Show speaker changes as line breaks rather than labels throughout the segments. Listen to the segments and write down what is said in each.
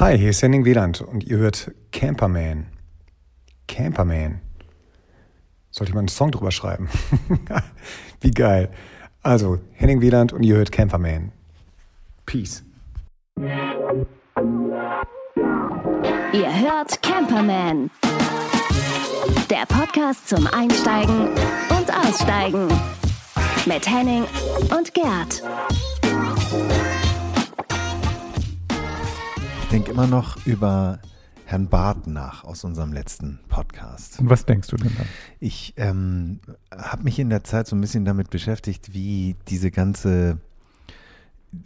Hi, hier ist Henning Wieland und ihr hört Camperman. Camperman. Sollte ich mal einen Song drüber schreiben? Wie geil. Also, Henning Wieland und ihr hört Camperman. Peace.
Ihr hört Camperman. Der Podcast zum Einsteigen und Aussteigen. Mit Henning und Gerd.
Denke immer noch über Herrn Barth nach aus unserem letzten Podcast.
Und was denkst du denn dann?
Ich ähm, habe mich in der Zeit so ein bisschen damit beschäftigt, wie diese ganze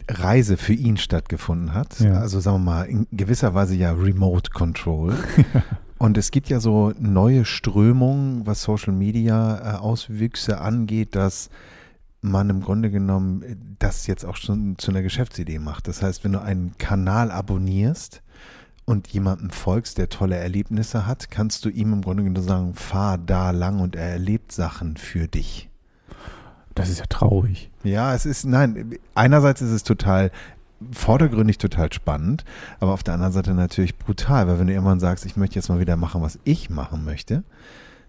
Reise für ihn stattgefunden hat.
Ja.
Also sagen wir mal, in gewisser Weise ja Remote Control. Und es gibt ja so neue Strömungen, was Social Media äh, Auswüchse angeht, dass man im Grunde genommen das jetzt auch schon zu einer Geschäftsidee macht. Das heißt, wenn du einen Kanal abonnierst und jemandem folgst, der tolle Erlebnisse hat, kannst du ihm im Grunde genommen sagen, fahr da lang und er erlebt Sachen für dich.
Das ist ja traurig.
Ja, es ist, nein, einerseits ist es total vordergründig total spannend, aber auf der anderen Seite natürlich brutal, weil wenn du irgendwann sagst, ich möchte jetzt mal wieder machen, was ich machen möchte,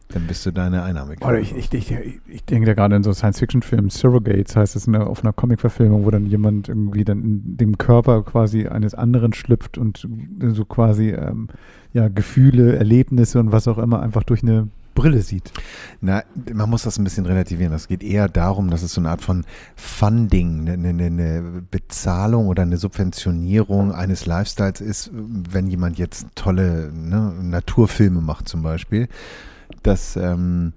dann bist du deine Einnahme.
Oder ich, ich, ich, ich denke da gerade in so Science-Fiction-Filmen, Surrogates heißt es eine, auf einer Comic-Verfilmung, wo dann jemand irgendwie dann in dem Körper quasi eines anderen schlüpft und so quasi ähm, ja, Gefühle, Erlebnisse und was auch immer einfach durch eine Brille sieht.
Na, man muss das ein bisschen relativieren. Es geht eher darum, dass es so eine Art von Funding, eine, eine, eine Bezahlung oder eine Subventionierung eines Lifestyles ist, wenn jemand jetzt tolle ne, Naturfilme macht zum Beispiel. Das ähm,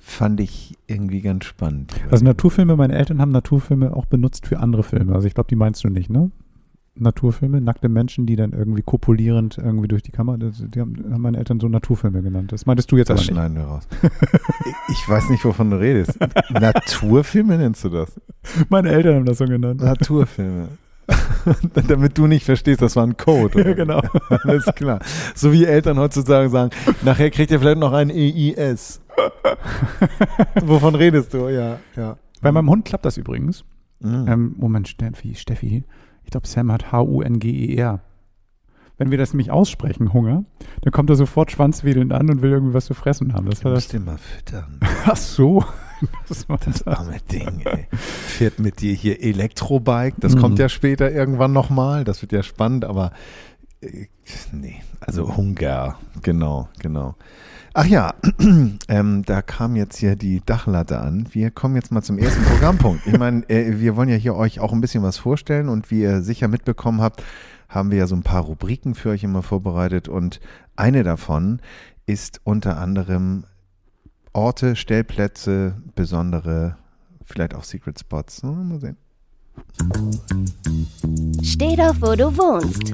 fand ich irgendwie ganz spannend.
Also Naturfilme, meine Eltern haben Naturfilme auch benutzt für andere Filme. Also ich glaube, die meinst du nicht, ne? Naturfilme, nackte Menschen, die dann irgendwie kopulierend irgendwie durch die Kamera, das, die haben, haben meine Eltern so Naturfilme genannt. Das meintest du jetzt
das
aber nicht.
schneiden wir raus. ich weiß nicht, wovon du redest. Naturfilme nennst du das?
Meine Eltern haben das so genannt.
Naturfilme. Damit du nicht verstehst, das war ein Code.
Ja, genau.
Alles klar. So wie Eltern heutzutage sagen, nachher kriegt ihr vielleicht noch ein EIS. Wovon redest du? Ja, ja.
Bei meinem Hund klappt das übrigens.
Mhm.
Ähm, Moment, Steffi, Steffi. Ich glaube, Sam hat H-U-N-G-E-R. Wenn wir das nämlich aussprechen, Hunger, dann kommt er sofort schwanzwedelnd an und will irgendwie was zu fressen haben. Das
Du musst
das.
den mal füttern.
Ach so. Das
Das arme Ding, ey. Fährt mit dir hier Elektrobike. Das
Mhm.
kommt ja später irgendwann nochmal. Das wird ja spannend, aber äh, nee, also Hunger. Genau, genau. Ach ja, ähm, da kam jetzt hier die Dachlatte an. Wir kommen jetzt mal zum ersten Programmpunkt. Ich meine, äh, wir wollen ja hier euch auch ein bisschen was vorstellen und wie ihr sicher mitbekommen habt, haben wir ja so ein paar Rubriken für euch immer vorbereitet und eine davon ist unter anderem Orte, Stellplätze, besondere, vielleicht auch Secret Spots. Hm, Mal sehen.
Steh doch, wo du wohnst.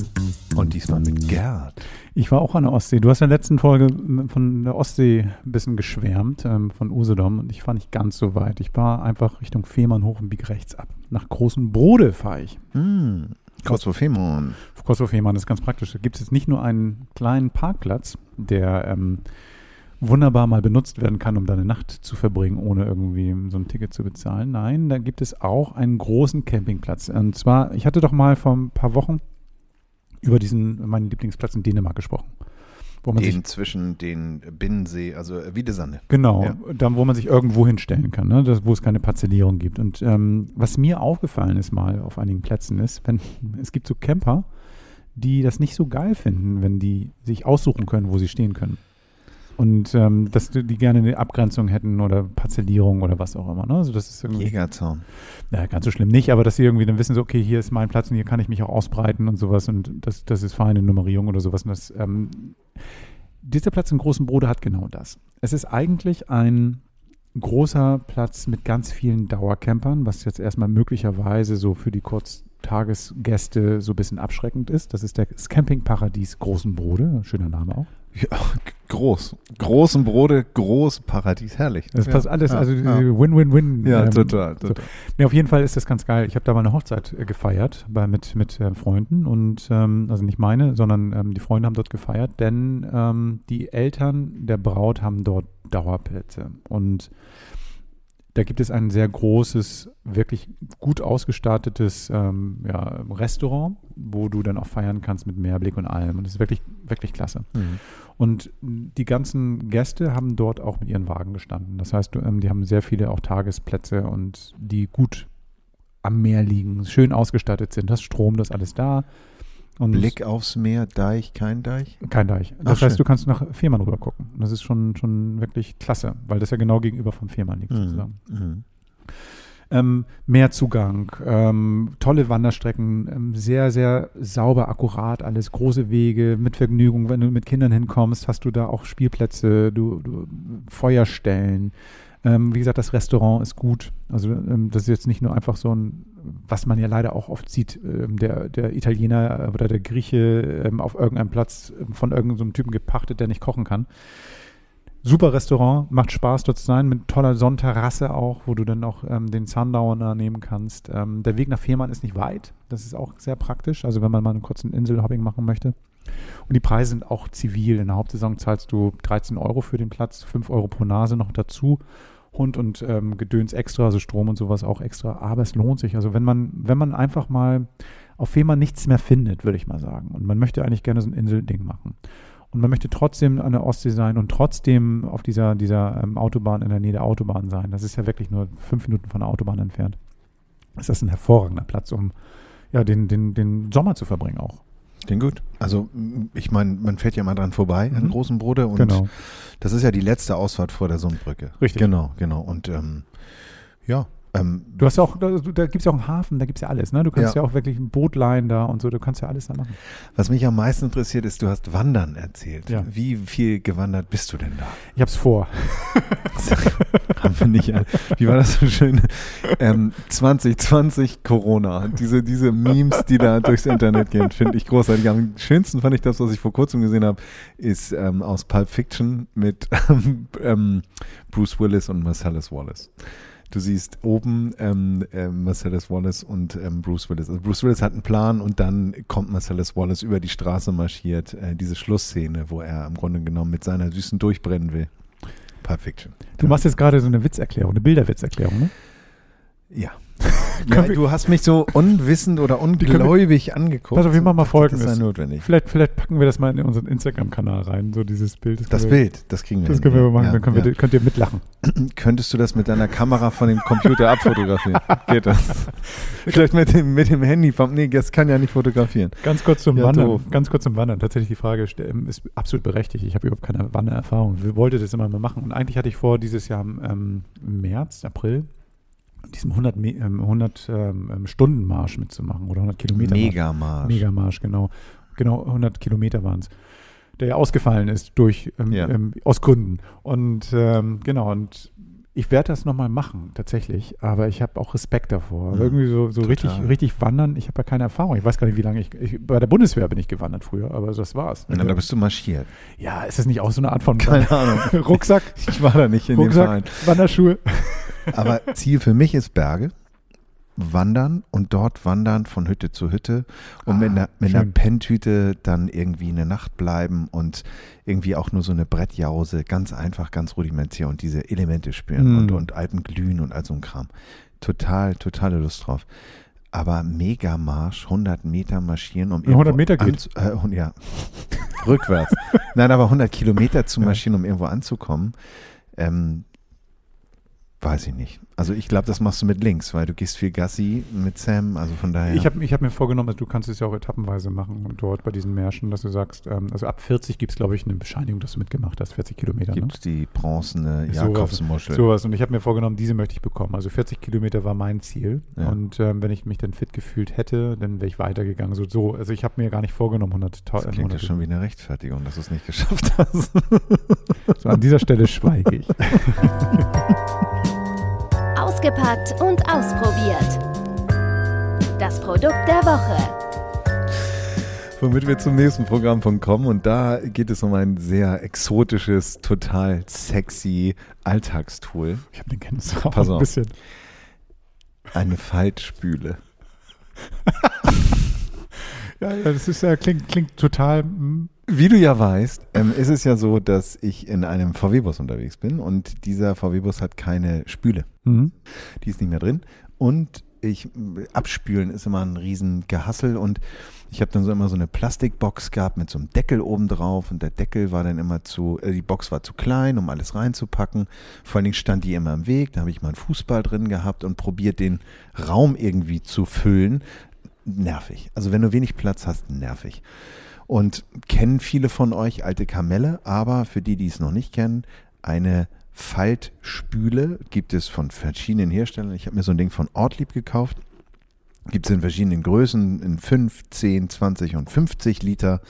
Und diesmal mit Gerd.
Ich war auch an der Ostsee. Du hast in der letzten Folge von der Ostsee ein bisschen geschwärmt, ähm, von Usedom. Und ich fahre nicht ganz so weit. Ich fahre einfach Richtung Fehmarn hoch und biege rechts ab. Nach Großen Brode fahre ich.
Hm. Kosovo-Femon.
Kosovo Fehmarn ist ganz praktisch. Da gibt es jetzt nicht nur einen kleinen Parkplatz, der ähm, wunderbar mal benutzt werden kann, um da eine Nacht zu verbringen, ohne irgendwie so ein Ticket zu bezahlen. Nein, da gibt es auch einen großen Campingplatz. Und zwar, ich hatte doch mal vor ein paar Wochen über diesen, meinen Lieblingsplatz in Dänemark gesprochen. Wo man sich
Den zwischen den Binnensee, also äh, Wiedesande.
Genau,
Ja.
da, wo man sich irgendwo hinstellen kann, ne? das, wo es keine Parzellierung gibt. Und ähm, was mir aufgefallen ist mal auf einigen Plätzen ist, wenn es gibt so Camper, die das nicht so geil finden, wenn die sich aussuchen können, wo sie stehen können. Und ähm, dass die gerne eine Abgrenzung hätten oder Parzellierung oder was auch immer. Ne? Also das ist irgendwie,
Jägerzaun.
naja, ganz so schlimm nicht, aber dass sie irgendwie dann wissen, so, okay, hier ist mein Platz und hier kann ich mich auch ausbreiten und sowas und das, das ist feine Nummerierung oder sowas. Und das, ähm, dieser Platz im Großen Brode hat genau das. Es ist eigentlich ein großer Platz mit ganz vielen Dauercampern, was jetzt erstmal möglicherweise so für die Kurztagesgäste so ein bisschen abschreckend ist. Das ist der- das Campingparadies Großen Brode, schöner Name auch.
Ja, groß. Großen Brode, groß Paradies, herrlich.
Das
ja.
passt alles,
ja,
also Win-Win-Win.
Ja,
ähm,
total,
so.
total.
Nee, auf jeden Fall ist das ganz geil. Ich habe da mal eine Hochzeit äh, gefeiert bei, mit, mit äh, Freunden und ähm, also nicht meine, sondern ähm, die Freunde haben dort gefeiert, denn ähm, die Eltern der Braut haben dort Dauerplätze und Da gibt es ein sehr großes, wirklich gut ausgestattetes ähm, ja, Restaurant, wo du dann auch feiern kannst mit Meerblick und allem. Und das ist wirklich, wirklich klasse.
Mhm.
Und die ganzen Gäste haben dort auch mit ihren Wagen gestanden. Das heißt, ähm, die haben sehr viele auch Tagesplätze und die gut am Meer liegen, schön ausgestattet sind. Das Strom, das alles da. Und
Blick aufs Meer, Deich, kein Deich?
kein Deich. Das
Ach,
heißt,
schön.
du kannst nach Fehmarn rüber gucken. Das ist schon, schon wirklich klasse, weil das ja genau gegenüber vom Fehmarn liegt sozusagen.
Mhm.
Ähm, Meerzugang, ähm, tolle Wanderstrecken, ähm, sehr, sehr sauber, akkurat, alles große Wege mit Vergnügung. Wenn du mit Kindern hinkommst, hast du da auch Spielplätze, du, du Feuerstellen. Ähm, wie gesagt, das Restaurant ist gut. Also ähm, das ist jetzt nicht nur einfach so ein, was man ja leider auch oft sieht, ähm, der, der Italiener oder der Grieche ähm, auf irgendeinem Platz ähm, von irgendeinem Typen gepachtet, der nicht kochen kann. Super Restaurant, macht Spaß dort zu sein, mit toller Sonnenterrasse auch, wo du dann auch ähm, den Sundowner nehmen kannst. Ähm, der Weg nach Fehmarn ist nicht weit, das ist auch sehr praktisch, also wenn man mal einen kurzen Inselhopping machen möchte. Und die Preise sind auch zivil. In der Hauptsaison zahlst du 13 Euro für den Platz, 5 Euro pro Nase noch dazu. Hund und ähm, Gedöns extra, also Strom und sowas auch extra. Aber es lohnt sich. Also wenn man, wenn man einfach mal auf Fehmarn nichts mehr findet, würde ich mal sagen. Und man möchte eigentlich gerne so ein Inselding machen. Und man möchte trotzdem an der Ostsee sein und trotzdem auf dieser, dieser ähm, Autobahn in der Nähe der Autobahn sein. Das ist ja wirklich nur fünf Minuten von der Autobahn entfernt. Ist das ein hervorragender Platz, um ja, den, den, den Sommer zu verbringen auch.
Klingt gut. Also ich meine, man fährt ja mal dran vorbei an
Mhm.
Großen Brode und
Genau.
das ist ja die letzte Ausfahrt vor der Sundbrücke.
Richtig.
Genau, genau. Und ähm, ja, ähm,
Du hast ja auch, da, da gibt es ja auch einen Hafen, da gibt es ja alles, ne? Du kannst ja.
Ja.
auch wirklich ein Boot leihen da und so, du kannst ja alles da machen.
was mich am meisten interessiert ist, du hast Wandern erzählt.
Ja.
Wie viel gewandert bist du denn da?
Ich hab's vor.
Haben wir nicht. Wie war das so schön? Ähm, 2020 Corona. Diese, diese Memes, die da durchs Internet gehen, finde ich großartig. Am schönsten fand ich das, was ich vor kurzem gesehen habe, ist ähm, aus Pulp Fiction mit ähm, Bruce Willis und Marcellus Wallace. Du siehst oben ähm, ähm, Marcellus Wallace und ähm, Bruce Willis. Also Bruce Willis hat einen Plan und dann kommt Marcellus Wallace über die Straße marschiert. Äh, diese Schlussszene, wo er im Grunde genommen mit seiner Süßen durchbrennen will. Pulp Fiction.
Du machst jetzt gerade so eine Witzerklärung, eine Bilderwitzerklärung, ne?
Ja. ja du hast mich so unwissend oder ungläubig angeguckt.
Pass auf, wir machen mal
Das
Folgendes.
sei notwendig.
Vielleicht, vielleicht packen wir das mal in unseren Instagram-Kanal rein, so dieses Bild.
Das
wir,
Bild, das kriegen wir.
Das
hin.
können wir mal machen,
Ja,
dann können
ja.
wir, könnt ihr mitlachen.
Könntest du das mit deiner Kamera von dem Computer abfotografieren? Geht das? Vielleicht mit dem, mit dem Handy vom. Nee, das kann ja nicht fotografieren.
Ganz kurz zum Wandern.
doof.
Ganz kurz zum Wandern. Tatsächlich die Frage ähm, ist absolut berechtigt. Ich habe überhaupt keine Wandererfahrung. Ich wollte das immer mal machen. Und eigentlich hatte ich vor, dieses Jahr im, ähm, im März, April, diesem 100, Me- ähm, 100 ähm, ähm, Stunden Marsch mitzumachen oder 100 Kilometer Marsch.
Megamarsch.
Megamarsch, genau. Genau, 100 Kilometer waren es. Der ja ausgefallen ist durch, ähm,
Ja.
ähm, aus Gründen. Und genau, und ich werde das nochmal machen, tatsächlich. Aber ich habe auch Respekt davor.
Mhm.
Irgendwie so, so richtig,
Total.
richtig wandern. Ich habe ja keine Erfahrung. Ich weiß gar nicht, wie lange ich, ich. Bei der Bundeswehr bin ich gewandert früher, aber das war's.
Na, da bist du marschiert.
ja, ist das nicht auch so eine Art von
Keine Ahnung.
Rucksack?
Ich war da nicht in dem Verein.
Rucksack, Wanderschuhe.
Aber Ziel für mich ist Berge. Wandern und dort wandern von Hütte zu Hütte und
Ah,
mit, einer, mit einer. Penntüte dann irgendwie eine Nacht bleiben und irgendwie auch nur so eine Brettjause, ganz einfach, ganz rudimentär und diese Elemente spüren
Mm.
und, und Alpen glühen und all so ein Kram. Total, totale Lust drauf. Aber Megamarsch, 100 Meter marschieren, um
100 Meter
irgendwo
geht.
Äh, ja, rückwärts. Nein, aber 100 Kilometer zu marschieren, um irgendwo anzukommen, ähm, weiß ich nicht. Also ich glaube, das machst du mit links, weil du gehst viel Gassi mit Sam, also von daher.
Ich habe ich hab mir vorgenommen, dass du kannst es ja auch etappenweise machen und dort bei diesen Märschen, dass du sagst, ähm, also ab 40 gibt es, glaube ich, eine Bescheinigung, dass du mitgemacht hast, 40 Kilometer. Ne?
gibt die bronzene. Jakobsmuschel.
Sowas. Und ich habe mir vorgenommen, diese möchte ich bekommen. Also 40 Kilometer war mein Ziel.
Ja.
Und ähm, wenn ich mich dann fit gefühlt hätte, dann wäre ich weitergegangen. So, so. Also ich habe mir gar nicht vorgenommen, 100
Das klingt ja
100
schon wie eine Rechtfertigung, dass du es nicht geschafft hast.
so, An dieser Stelle schweige ich.
Ausgepackt und ausprobiert. Das Produkt der Woche.
Womit wir zum nächsten Programmpunkt kommen und da geht es um ein sehr exotisches, total sexy Alltagstool.
Ich habe den Kenntnis auch
Pass
ein
auf.
bisschen.
Eine Faltspüle.
Ja, ja, das ist ja, klingt, klingt total. mm,
Wie du ja weißt, ähm, ist es ja so, dass ich in einem VW-Bus unterwegs bin und dieser VW-Bus hat keine Spüle.
Mhm.
Die ist nicht mehr drin. Und ich abspülen ist immer ein riesen Gehassel und ich habe dann so immer so eine Plastikbox gehabt mit so einem Deckel oben drauf und der Deckel war dann immer zu, äh, die Box war zu klein, um alles reinzupacken. Vor allen Dingen stand die immer im Weg, da habe ich mal einen Fußball drin gehabt und probiert den Raum irgendwie zu füllen. Nervig. Also wenn du wenig Platz hast, nervig. Und kennen viele von euch alte Kamelle, aber für die, die es noch nicht kennen, eine Faltspüle gibt es von verschiedenen Herstellern. Ich habe mir so ein Ding von Ortlieb gekauft. Gibt es in verschiedenen Größen, in 5, 10, 20 und 50 Liter.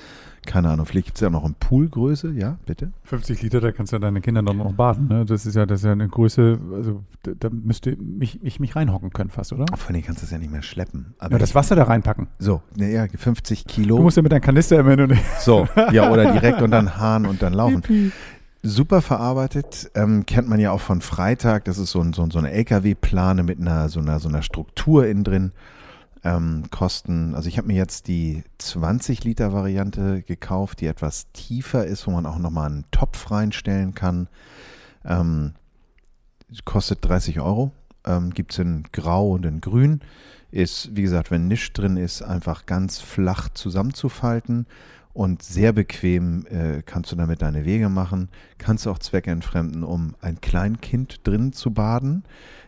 Keine Ahnung, vielleicht gibt es ja noch in Poolgröße, ja, bitte.
50 Liter, da kannst du ja deine Kinder dann noch baden. Ne? Das ist ja, das ist ja eine Größe, also da, da müsste mich, ich mich reinhocken können fast, oder?
Vor allem kannst du es ja nicht mehr schleppen. Aber
Ja, das Wasser da reinpacken.
so, ne, ja, 50
Du
Kilo.
musst ja mit deinem Kanister immer nur
So, ja, oder direkt und dann Hahn und dann laufen. Super verarbeitet, ähm, kennt man ja auch von Freitag. Das ist so, ein, so, ein- so eine LKW-Plane mit einer so, einer so einer Struktur innen drin. Ähm, kosten, also ich habe mir jetzt die 20 Liter Variante gekauft, die etwas tiefer ist, wo man auch nochmal einen Topf reinstellen kann. Ähm, kostet 30 Euro. Ähm, Gibt es in Grau und in Grün. Ist, wie gesagt, wenn nichts drin ist, einfach ganz flach zusammenzufalten und sehr bequem äh, kannst du damit deine Wege machen. Kannst du auch zweckentfremden, um ein Kleinkind drin zu baden.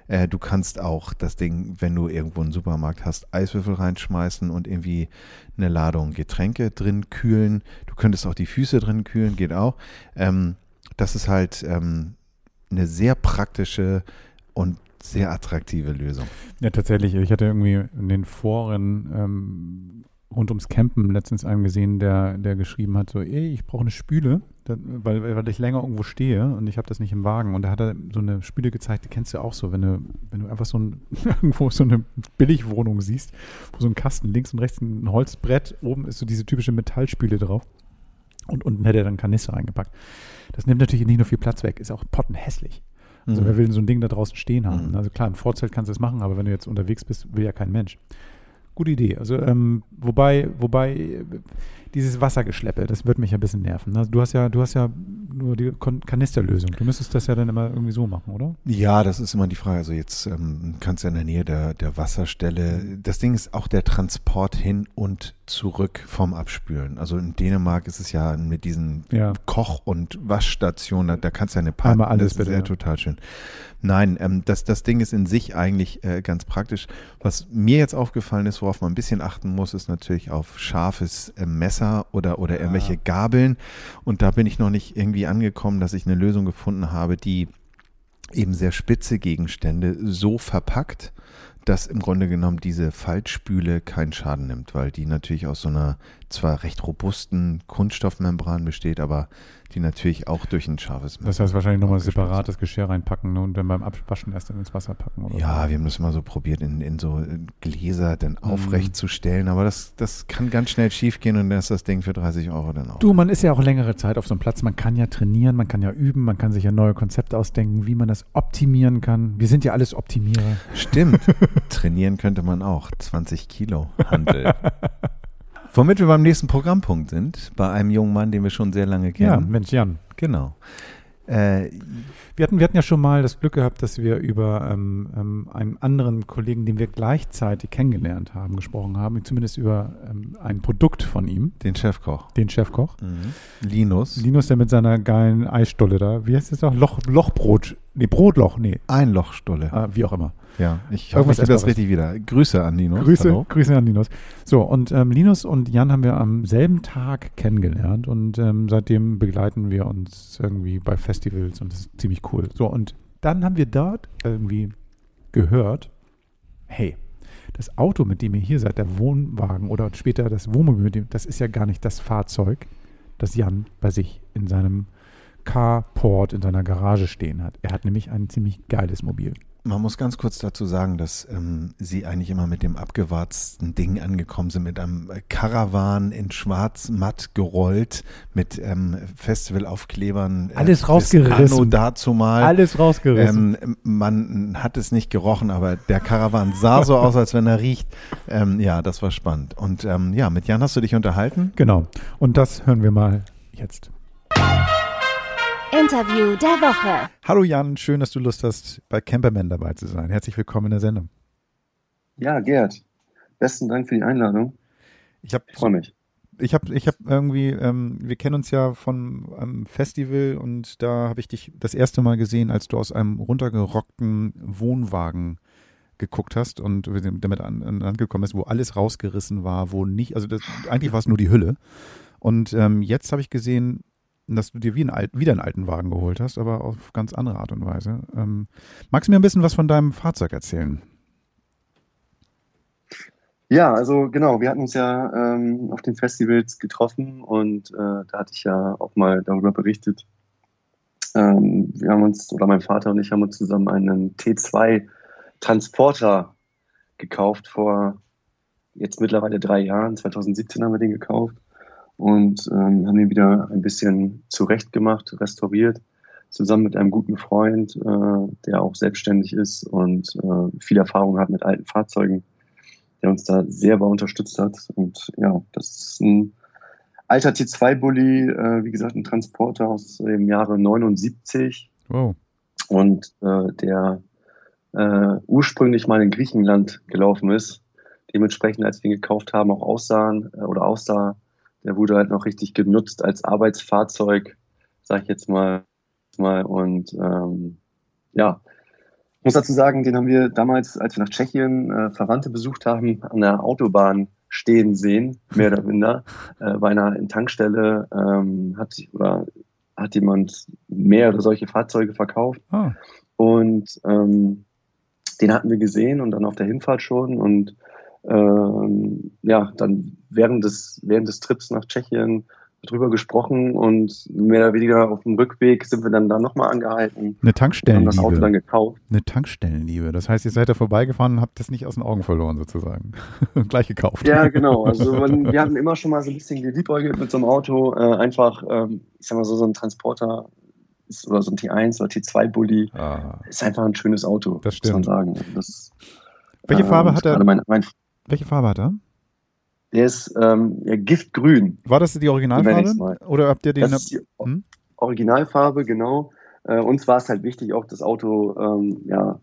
Äh, du kannst auch das Ding, wenn du irgendwo einen Supermarkt hast, Eiswürfel reinschmeißen und irgendwie eine Ladung Getränke drin kühlen. Du könntest auch die Füße drin kühlen, geht auch. Ähm, das ist halt ähm, eine sehr praktische und sehr attraktive Lösung.
Ja, tatsächlich. Ich hatte irgendwie in den Foren ähm, rund ums Campen letztens einen gesehen, der, der geschrieben hat, so, ey, ich brauche eine Spüle, da, weil, weil ich länger irgendwo stehe und ich habe das nicht im Wagen. Und da hat er so eine Spüle gezeigt, die kennst du auch so, wenn du, wenn du einfach so ein, irgendwo so eine Billigwohnung siehst, wo so ein Kasten links und rechts ein Holzbrett, oben ist so diese typische Metallspüle drauf. Und unten hätte er dann Kanister reingepackt. Das nimmt natürlich nicht nur viel Platz weg, ist auch pottenhässlich. Also
Mhm.
wer will denn so ein Ding da draußen stehen haben?
Mhm.
Also klar, im Vorzelt kannst du es machen, aber wenn du jetzt unterwegs bist, will ja kein Mensch. Gute Idee. Also ähm, wobei, wobei dieses Wassergeschleppe, das wird mich ein bisschen nerven. ne? Du hast ja, du hast ja nur die Kon Kanisterlösung. Du müsstest das ja dann immer irgendwie so machen, oder?
Ja, das ist immer die Frage. Also jetzt ähm, kannst du in der Nähe der, der Wasserstelle. Das Ding ist auch der Transport hin und zurück vom Abspülen. Also in Dänemark ist es ja mit diesen
Ja.
Koch- und Waschstationen, da, da kannst du eine Party.
Einmal alles
das
bitte,
ist ja
ja.
total schön. Nein, ähm, das, das Ding ist in sich eigentlich äh, ganz praktisch. Was mir jetzt aufgefallen ist, worauf man ein bisschen achten muss, ist natürlich auf scharfes äh, Messer oder, oder irgendwelche Gabeln. Und da bin ich noch nicht irgendwie angekommen, dass ich eine Lösung gefunden habe, die eben sehr spitze Gegenstände so verpackt, dass im Grunde genommen diese Faltspüle keinen Schaden nimmt, weil die natürlich aus so einer zwar recht robusten Kunststoffmembran besteht, aber die natürlich auch durch ein scharfes
Das heißt wahrscheinlich nochmal separates Geschirr reinpacken ne, und dann beim Abwaschen erst dann ins Wasser packen oder
Ja, wir haben das mal so probiert, in, in so äh, Gläser dann aufrecht zu stellen, aber das, das kann ganz schnell schief gehen und dann ist das Ding für 30 Euro dann auch.
Du, man ist ja auch längere Zeit auf so einem Platz. Man kann ja trainieren, man kann ja üben, man kann sich ja neue Konzepte ausdenken, wie man das optimieren kann. Wir sind ja alles Optimierer.
Stimmt. Trainieren könnte man auch. 20 Kilo Handel. Womit wir beim nächsten Programmpunkt sind, bei einem jungen Mann, den wir schon sehr lange
Ja,
kennen.
Mensch, Jan.
Genau. Äh,
Wir hatten, wir hatten ja schon mal das Glück gehabt, dass wir über ähm, ähm, einen anderen Kollegen, den wir gleichzeitig kennengelernt haben, gesprochen haben, zumindest über ähm, ein Produkt von ihm,
den Chefkoch.
den Chefkoch.
Linus.
Linus, der mit seiner geilen Eisstolle da, wie heißt das noch? Loch, Lochbrot. Nee, Brotloch, nee,
Ein Lochstulle.
ah, wie auch immer.
Ja, ich hoffe, ich das richtig wieder. Grüße an Linus.
Grüße,
Hallo.
Grüße an Linus. So, und ähm, Linus und Jan haben wir am selben Tag kennengelernt und ähm, seitdem begleiten wir uns irgendwie bei Festivals und das ist ziemlich cool. So, und dann haben wir dort irgendwie gehört, hey, das Auto, mit dem ihr hier seid, der Wohnwagen oder später das Wohnmobil, mit dem, das ist ja gar nicht das Fahrzeug, das Jan bei sich in seinem Carport in seiner Garage stehen hat. Er hat nämlich ein ziemlich geiles Mobil.
Man muss ganz kurz dazu sagen, dass ähm, Sie eigentlich immer mit dem abgewarzten Ding angekommen sind, mit einem Karawan in schwarz matt gerollt, mit ähm, Festivalaufklebern.
Äh, Alles rausgerissen. Anno
dazu mal.
Alles rausgerissen.
Ähm, man hat es nicht gerochen, aber der Karawan sah so aus, als wenn er riecht. Ähm, ja, das war spannend. Und ähm, ja, mit Jan hast du dich unterhalten?
Genau. Und das hören wir mal jetzt.
Interview der Woche.
Hallo Jan, schön, dass du Lust hast, bei Camperman dabei zu sein. Herzlich willkommen in der Sendung.
Ja, Gerd, besten Dank für die Einladung.
Ich, ich freue mich. Ich habe ich hab irgendwie, ähm, wir kennen uns ja von einem Festival und da habe ich dich das erste Mal gesehen, als du aus einem runtergerockten Wohnwagen geguckt hast und damit an, an, angekommen bist, wo alles rausgerissen war, wo nicht, also das, eigentlich war es nur die Hülle. Und ähm, jetzt habe ich gesehen, dass du dir wie ein wieder einen alten Wagen geholt hast, aber auf ganz andere Art und Weise. Ähm, magst du mir ein bisschen was von deinem Fahrzeug erzählen?
Ja, also genau, wir hatten uns ja ähm, auf den Festivals getroffen und äh, da hatte ich ja auch mal darüber berichtet. Ähm, wir haben uns, oder mein Vater und ich haben uns zusammen einen T2 Transporter gekauft vor jetzt mittlerweile drei Jahren. 2017 haben wir den gekauft und ähm, haben ihn wieder ein bisschen zurechtgemacht, restauriert, zusammen mit einem guten Freund, äh, der auch selbstständig ist und äh, viel Erfahrung hat mit alten Fahrzeugen, der uns da sehr bei unterstützt hat. Und ja, das ist ein alter T2-Bully, äh, wie gesagt, ein Transporter aus dem Jahre 79. Wow. Und äh, der äh, ursprünglich mal in Griechenland gelaufen ist. Dementsprechend, als wir ihn gekauft haben, auch aussahen äh, oder aussah, der wurde halt noch richtig genutzt als Arbeitsfahrzeug, sag ich jetzt mal. mal. Und ähm, ja, ich muss dazu sagen, den haben wir damals, als wir nach Tschechien äh, Verwandte besucht haben, an der Autobahn stehen sehen, mehr oder minder, äh, bei einer Tankstelle ähm, hat oder hat jemand mehrere solche Fahrzeuge verkauft. Ah. Und ähm, den hatten wir gesehen und dann auf der Hinfahrt schon und ähm, ja, dann während des, während des Trips nach Tschechien drüber gesprochen und mehr oder weniger auf dem Rückweg sind wir dann da nochmal angehalten.
Eine Tankstellenliebe.
Haben das Auto dann gekauft.
Eine Tankstellenliebe. Das heißt, ihr seid da vorbeigefahren und habt das nicht aus den Augen verloren sozusagen. Gleich gekauft.
Ja, genau. Also man, wir hatten immer schon mal so ein bisschen geliebäugelt mit so einem Auto. Äh, einfach, ähm, ich sag mal so, so ein Transporter ist, oder so ein T1 oder T2-Bully ah. ist einfach ein schönes Auto.
Das stimmt.
Muss man sagen. Das,
Welche Farbe hat er? Mein, mein, welche Farbe hat er?
Der ist ähm, ja, Giftgrün.
War das die Originalfarbe? Oder habt ihr den?
Das ist die hm? Originalfarbe, genau. Äh, uns war es halt wichtig, auch das Auto ähm, ja,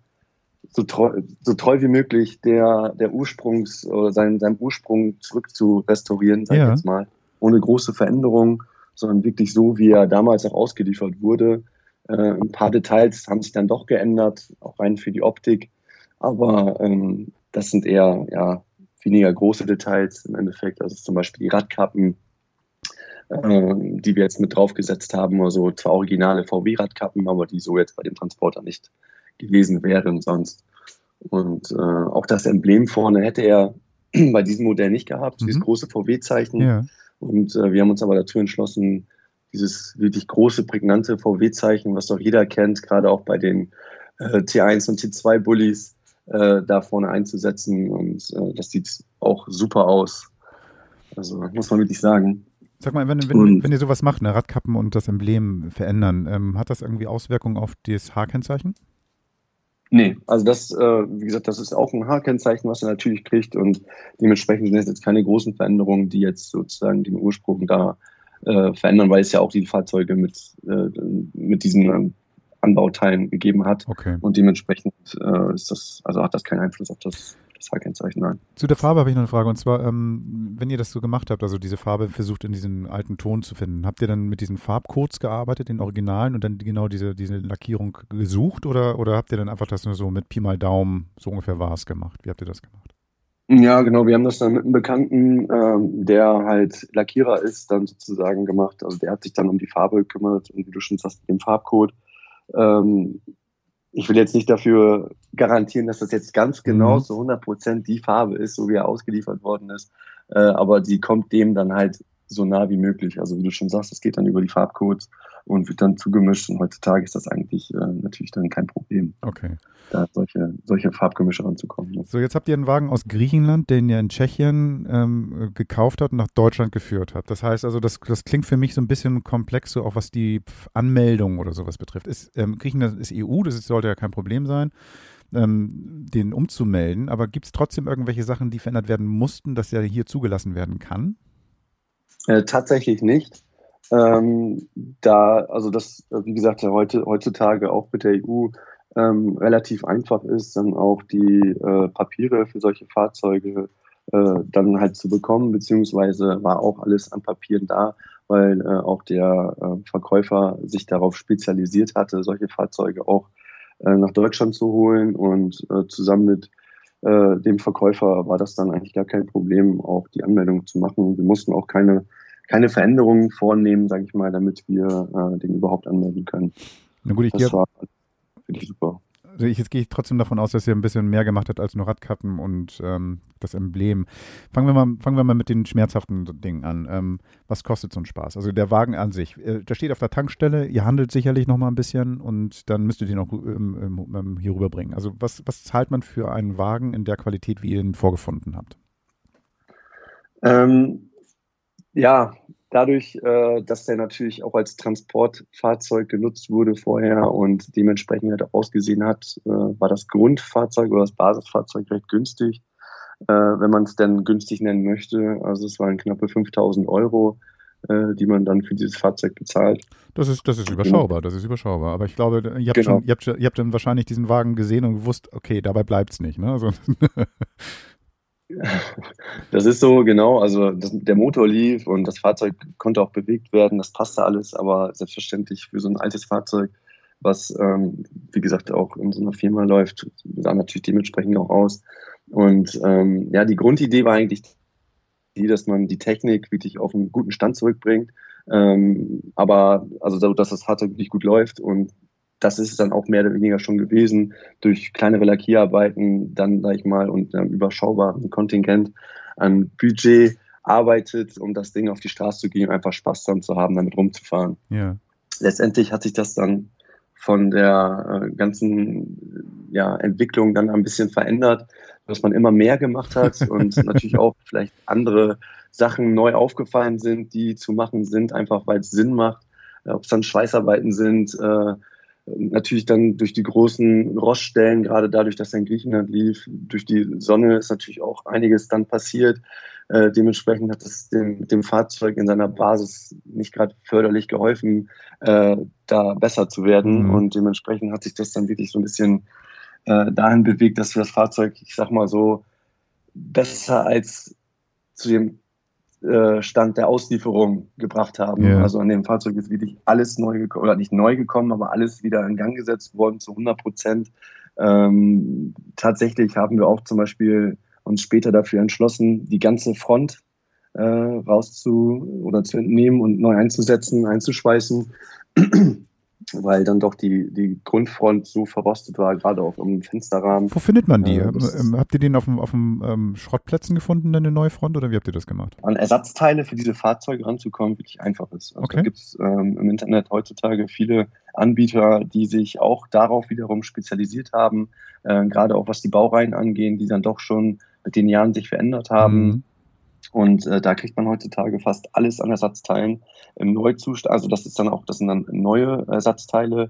so, treu, so treu wie möglich der, der Ursprungs- oder sein, seinem Ursprung zurück zu restaurieren, sag ja. ich jetzt mal. Ohne große Veränderung, sondern wirklich so, wie er damals auch ausgeliefert wurde. Äh, ein paar Details haben sich dann doch geändert, auch rein für die Optik. Aber ähm, das sind eher ja, weniger große Details im Endeffekt. Also zum Beispiel die Radkappen, äh, die wir jetzt mit draufgesetzt haben, also zwar originale VW-Radkappen, aber die so jetzt bei dem Transporter nicht gewesen wären sonst. Und äh, auch das Emblem vorne hätte er bei diesem Modell nicht gehabt, mhm. dieses große VW-Zeichen. Ja. Und äh, wir haben uns aber dazu entschlossen, dieses wirklich große, prägnante VW-Zeichen, was doch jeder kennt, gerade auch bei den äh, T1 und T2-Bullies, äh, da vorne einzusetzen. Und äh, das sieht auch super aus. Also muss man wirklich sagen.
Sag mal, wenn, wenn, wenn ihr sowas macht, ne, Radkappen und das Emblem verändern, ähm, hat das irgendwie Auswirkungen auf das H-Kennzeichen?
Nee, also das, äh, wie gesagt, das ist auch ein H-Kennzeichen, was er natürlich kriegt und dementsprechend sind es jetzt keine großen Veränderungen, die jetzt sozusagen den Ursprung da äh, verändern, weil es ja auch die Fahrzeuge mit, äh, mit diesen Anbauteilen gegeben hat.
Okay.
Und dementsprechend äh, ist das, also hat das keinen Einfluss auf das, das Fahrkennzeichen, nein.
Zu der Farbe habe ich noch eine Frage. Und zwar, ähm, wenn ihr das so gemacht habt, also diese Farbe versucht in diesen alten Ton zu finden, habt ihr dann mit diesen Farbcodes gearbeitet, den Originalen, und dann genau diese, diese Lackierung gesucht oder, oder habt ihr dann einfach das nur so mit Pi mal Daumen, so ungefähr war es gemacht? Wie habt ihr das gemacht?
Ja, genau. Wir haben das dann mit einem Bekannten, ähm, der halt Lackierer ist, dann sozusagen gemacht. Also der hat sich dann um die Farbe gekümmert und wie du schon sagst, mit dem Farbcode. Ähm, ich will jetzt nicht dafür garantieren, dass das jetzt ganz genau mhm. zu 100 Prozent die Farbe ist, so wie er ausgeliefert worden ist. Äh, aber die kommt dem dann halt so nah wie möglich. Also wie du schon sagst, es geht dann über die Farbcodes und wird dann zugemischt. Und heutzutage ist das eigentlich äh, natürlich dann kein Problem,
Okay.
da solche, solche Farbgemische ranzukommen. Ne?
So, jetzt habt ihr einen Wagen aus Griechenland, den ihr in Tschechien ähm, gekauft habt und nach Deutschland geführt habt. Das heißt also, das, das klingt für mich so ein bisschen komplex, so auch was die Anmeldung oder sowas betrifft. Ist, ähm, Griechenland ist EU, das ist, sollte ja kein Problem sein, ähm, den umzumelden. Aber gibt es trotzdem irgendwelche Sachen, die verändert werden mussten, dass er hier zugelassen werden kann?
Äh, tatsächlich nicht. Ähm, da, also das, wie gesagt, ja heute, heutzutage auch mit der EU ähm, relativ einfach ist, dann auch die äh, Papiere für solche Fahrzeuge äh, dann halt zu bekommen, beziehungsweise war auch alles an Papieren da, weil äh, auch der äh, Verkäufer sich darauf spezialisiert hatte, solche Fahrzeuge auch äh, nach Deutschland zu holen und äh, zusammen mit äh, dem Verkäufer war das dann eigentlich gar kein Problem, auch die Anmeldung zu machen. Wir mussten auch keine, keine Veränderungen vornehmen, sage ich mal, damit wir äh, den überhaupt anmelden können.
Na gut, ich
Das war wirklich super.
also ich, jetzt gehe ich trotzdem davon aus, dass ihr ein bisschen mehr gemacht habt als nur Radkappen und ähm, das Emblem. Fangen wir, mal, fangen wir mal mit den schmerzhaften Dingen an. Ähm, was kostet so ein Spaß? Also der Wagen an sich, äh, der steht auf der Tankstelle, ihr handelt sicherlich noch mal ein bisschen und dann müsst ihr den auch ähm, ähm, hier rüberbringen. Also was, was zahlt man für einen Wagen in der Qualität, wie ihr ihn vorgefunden habt?
Ähm, ja, dadurch, äh, dass der natürlich auch als Transportfahrzeug genutzt wurde vorher und dementsprechend halt auch ausgesehen hat, äh, war das Grundfahrzeug oder das Basisfahrzeug recht günstig, äh, wenn man es denn günstig nennen möchte. Also es waren knappe 5000 Euro, die man dann für dieses Fahrzeug bezahlt.
Das ist, das ist überschaubar, das ist überschaubar. Aber ich glaube, ihr habt,
Genau.
schon, ihr habt, ihr habt dann wahrscheinlich diesen Wagen gesehen und gewusst, okay, dabei bleibt es nicht. Ne? Also,
Das ist so, genau. Also das, der Motor lief und das Fahrzeug konnte auch bewegt werden. Das passte alles, aber selbstverständlich für so ein altes Fahrzeug, was, ähm, wie gesagt, auch in so einer Firma läuft, sah natürlich dementsprechend auch aus. Und ähm, ja, die Grundidee war eigentlich die, dass man die Technik wirklich auf einen guten Stand zurückbringt. Ähm, aber also, so, dass das Fahrzeug wirklich gut läuft und das ist es dann auch mehr oder weniger schon gewesen durch kleinere Lackierarbeiten, dann sag ich mal, und einem überschaubaren Kontingent an Budget arbeitet, um das Ding auf die Straße zu gehen, einfach Spaß dran zu haben, damit rumzufahren.
ja.
Letztendlich hat sich das dann von der äh, ganzen ja, Entwicklung dann ein bisschen verändert, dass man immer mehr gemacht hat und natürlich auch vielleicht andere Sachen neu aufgefallen sind, die zu machen sind, einfach weil es Sinn macht. Äh, Ob es dann Schweißarbeiten sind, äh, natürlich dann durch die großen Roststellen, gerade dadurch, dass er in Griechenland lief, durch die Sonne ist natürlich auch einiges dann passiert. Äh, dementsprechend hat es dem, dem Fahrzeug in seiner Basis nicht gerade förderlich geholfen, äh, da besser zu werden.
Mhm.
Und dementsprechend hat sich das dann wirklich so ein bisschen äh, dahin bewegt, dass wir das Fahrzeug, ich sag mal so, besser als zu dem Stand der Auslieferung gebracht haben.
Ja.
Also an dem Fahrzeug ist wirklich alles neu gekommen, oder nicht neu gekommen, aber alles wieder in Gang gesetzt worden zu 100 Prozent. Ähm, tatsächlich haben wir auch zum Beispiel uns später dafür entschlossen, die ganze Front äh, rauszu oder zu entnehmen und neu einzusetzen, einzuschweißen, weil dann doch die, die Grundfront so verrostet war, gerade auch im Fensterrahmen.
Wo findet man die?
Äh, das
Ähm, habt ihr den auf dem, auf dem ähm, Schrottplätzen gefunden, eine neue Front, oder wie habt ihr das gemacht?
an Ersatzteile für diese Fahrzeuge ranzukommen, wirklich einfach ist. Also
Okay.
Da gibt es ähm, im Internet heutzutage viele Anbieter, die sich auch darauf wiederum spezialisiert haben, äh, gerade auch was die Baureihen angehen, die dann doch schon mit den Jahren sich verändert haben.
Mhm.
Und äh, da kriegt man heutzutage fast alles an Ersatzteilen im Neuzustand. Also das ist dann auch, das sind dann neue Ersatzteile,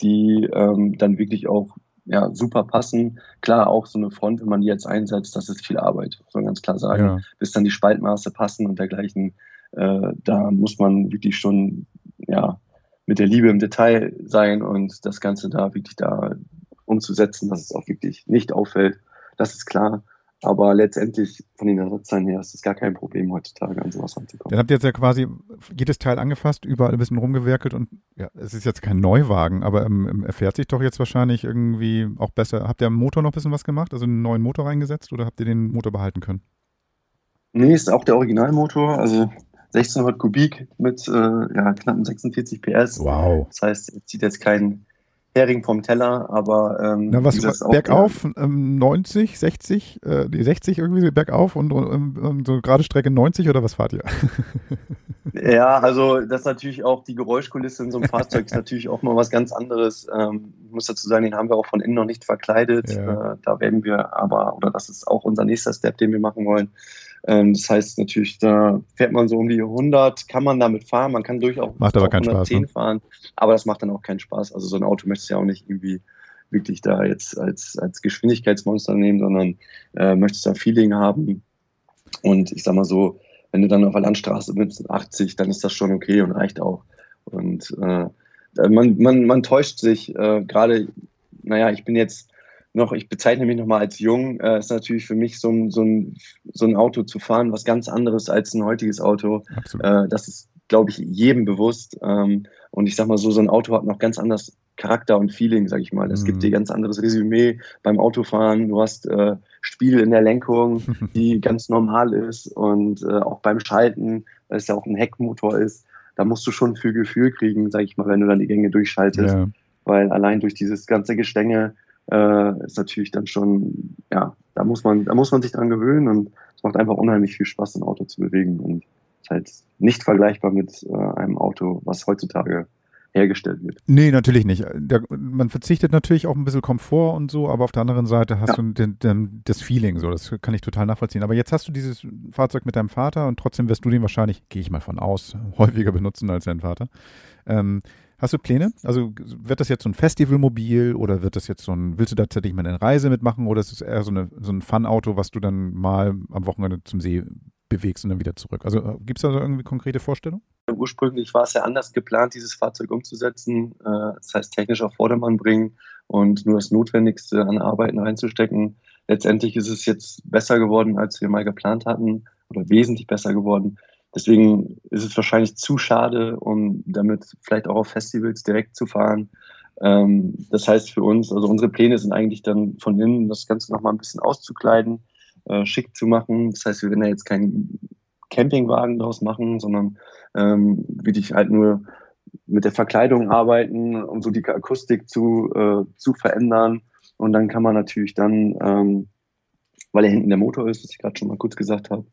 die ähm, dann wirklich auch ja, super passen. Klar, auch so eine Front, wenn man die jetzt einsetzt, das ist viel Arbeit, muss man ganz klar sagen
Ja.
bis dann die Spaltmaße passen und dergleichen. Äh, da muss man wirklich schon ja, mit der Liebe im Detail sein und das Ganze da wirklich da umzusetzen, dass es auch wirklich nicht auffällt. Das ist klar. Aber letztendlich von den Ersatzteilen her ist es gar kein Problem heutzutage an sowas ranzukommen.
Dann habt ihr jetzt ja quasi jedes Teil angefasst, überall ein bisschen rumgewerkelt und ja, es ist jetzt kein Neuwagen, aber ähm, er fährt sich doch jetzt wahrscheinlich irgendwie auch besser. Habt ihr am Motor noch ein bisschen was gemacht, also einen neuen Motor reingesetzt oder habt ihr den Motor behalten können?
Nee, ist auch der Originalmotor, also 1600 Kubik mit äh, ja, knappen 46 PS.
Wow.
Das heißt, er zieht jetzt keinen Hering vom Teller, aber ähm,
Na, was,
gesagt,
bergauf ähm, 90, 60, äh, die 60 irgendwie bergauf und, und so gerade Strecke 90 oder was fahrt ihr?
Ja, also das ist natürlich auch die Geräuschkulisse in so einem Fahrzeug ist natürlich auch mal was ganz anderes. Ähm, ich muss dazu sagen, den haben wir auch von innen noch nicht verkleidet.
Ja.
Äh, da werden wir aber, oder das ist auch unser nächster Step, den wir machen wollen. Ähm, das heißt natürlich, da fährt man so um die 100, kann man damit fahren, man kann durchaus
Macht aber keinen Spaß,
110
ne?
fahren, aber das macht dann auch keinen Spaß. Also so ein Auto möchtest du ja auch nicht irgendwie wirklich da jetzt als, als Geschwindigkeitsmonster nehmen, sondern äh, möchtest da Feeling haben. Und ich sag mal so, wenn du dann auf der Landstraße mit 80, dann ist das schon okay und reicht auch. Und äh, man, man, man täuscht sich äh, gerade, naja, ich bin jetzt noch, ich bezeichne mich nochmal als jung, äh, ist natürlich für mich so ein, so, ein, so ein Auto zu fahren, was ganz anderes als ein heutiges Auto. Äh, das ist, glaube ich, jedem bewusst. Ähm, und ich sag mal so, so ein Auto hat noch ganz anders Charakter und Feeling, sag ich mal. Es
Mhm.
gibt dir ganz anderes Resümee beim Autofahren. Du hast äh, Spiel in der Lenkung, die ganz normal ist und äh, auch beim Schalten, weil es ja auch ein Heckmotor ist, da musst du schon viel Gefühl kriegen, sag ich mal, wenn du dann die Gänge durchschaltest,
Ja.
weil allein durch dieses ganze Gestänge äh, ist natürlich dann schon, ja, da muss man, da muss man sich dran gewöhnen und es macht einfach unheimlich viel Spaß, ein Auto zu bewegen und ist halt nicht vergleichbar mit äh, einem Auto, was heutzutage hergestellt wird.
Nee, natürlich nicht. Der, man verzichtet natürlich auf ein bisschen Komfort und so, aber auf der anderen Seite hast
Ja.
du den, den, das Feeling, so, das kann ich total nachvollziehen. Aber jetzt hast du dieses Fahrzeug mit deinem Vater und trotzdem wirst du den wahrscheinlich, gehe ich mal von aus, häufiger benutzen als dein Vater. Ähm, hast du Pläne? Also wird das jetzt so ein Festivalmobil oder wird das jetzt so ein, willst du da tatsächlich mal eine Reise mitmachen oder ist es eher so, eine, so ein Fun-Auto, was du dann mal am Wochenende zum See bewegst und dann wieder zurück? Also gibt es da so irgendwie konkrete Vorstellungen?
Ursprünglich war es ja anders geplant, dieses Fahrzeug umzusetzen, äh, das heißt technisch auf Vordermann bringen und nur das Notwendigste an Arbeiten reinzustecken. Letztendlich ist es jetzt besser geworden, als wir mal geplant hatten oder wesentlich besser geworden. Deswegen ist es wahrscheinlich zu schade, um damit vielleicht auch auf Festivals direkt zu fahren. Ähm, das heißt für uns, also unsere Pläne sind eigentlich dann von innen das Ganze nochmal ein bisschen auszukleiden, äh, schick zu machen. Das heißt, wir werden da jetzt keinen Campingwagen draus machen, sondern ähm, wirklich halt nur mit der Verkleidung arbeiten, um so die Akustik zu, äh, zu verändern. Und dann kann man natürlich dann, ähm, weil ja hinten der Motor ist, was ich gerade schon mal kurz gesagt habe,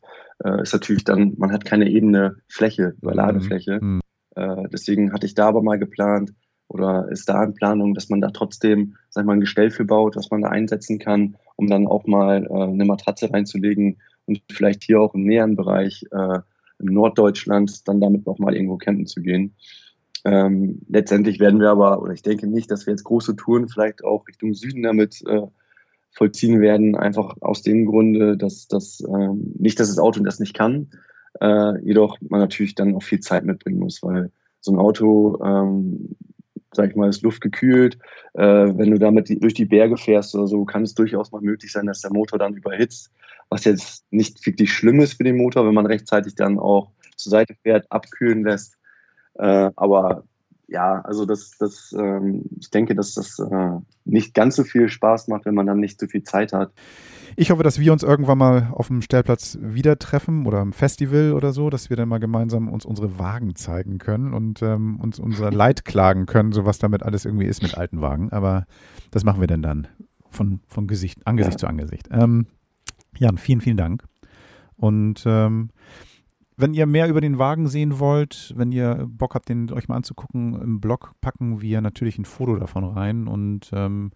äh, ist natürlich dann, man hat keine ebene Fläche, Überladefläche.
Mhm.
Äh, deswegen hatte ich da aber mal geplant oder ist da in Planung, dass man da trotzdem, sag ich mal, ein Gestell für baut, was man da einsetzen kann, um dann auch mal äh, eine Matratze reinzulegen und vielleicht hier auch im näheren Bereich, äh, im Norddeutschland, dann damit auch mal irgendwo campen zu gehen. Ähm, letztendlich werden wir aber, oder ich denke nicht, dass wir jetzt große Touren vielleicht auch Richtung Süden damit äh, vollziehen werden, einfach aus dem Grunde, dass das ähm, nicht, dass das Auto das nicht kann, äh, jedoch man natürlich dann auch viel Zeit mitbringen muss, weil so ein Auto, ähm, sag ich mal, ist luftgekühlt. Äh, wenn du damit die, durch die Berge fährst oder so, kann es durchaus mal möglich sein, dass der Motor dann überhitzt, was jetzt nicht wirklich schlimm ist für den Motor, wenn man rechtzeitig dann auch zur Seite fährt, abkühlen lässt. Äh, aber ja, also das, das, ähm, ich denke, dass das äh, nicht ganz so viel Spaß macht, wenn man dann nicht so viel Zeit hat.
Ich hoffe, dass wir uns irgendwann mal auf dem Stellplatz wieder treffen oder am Festival oder so, dass wir dann mal gemeinsam uns unsere Wagen zeigen können und ähm, uns unser Leid klagen können, so was damit alles irgendwie ist mit alten Wagen. Aber das machen wir denn dann von, von Gesicht, Angesicht
Ja.
zu Angesicht. Ähm, Jan, vielen, vielen Dank. Und ähm, wenn ihr mehr über den Wagen sehen wollt, wenn ihr Bock habt, den euch mal anzugucken, im Blog packen wir natürlich ein Foto davon rein. Und ähm,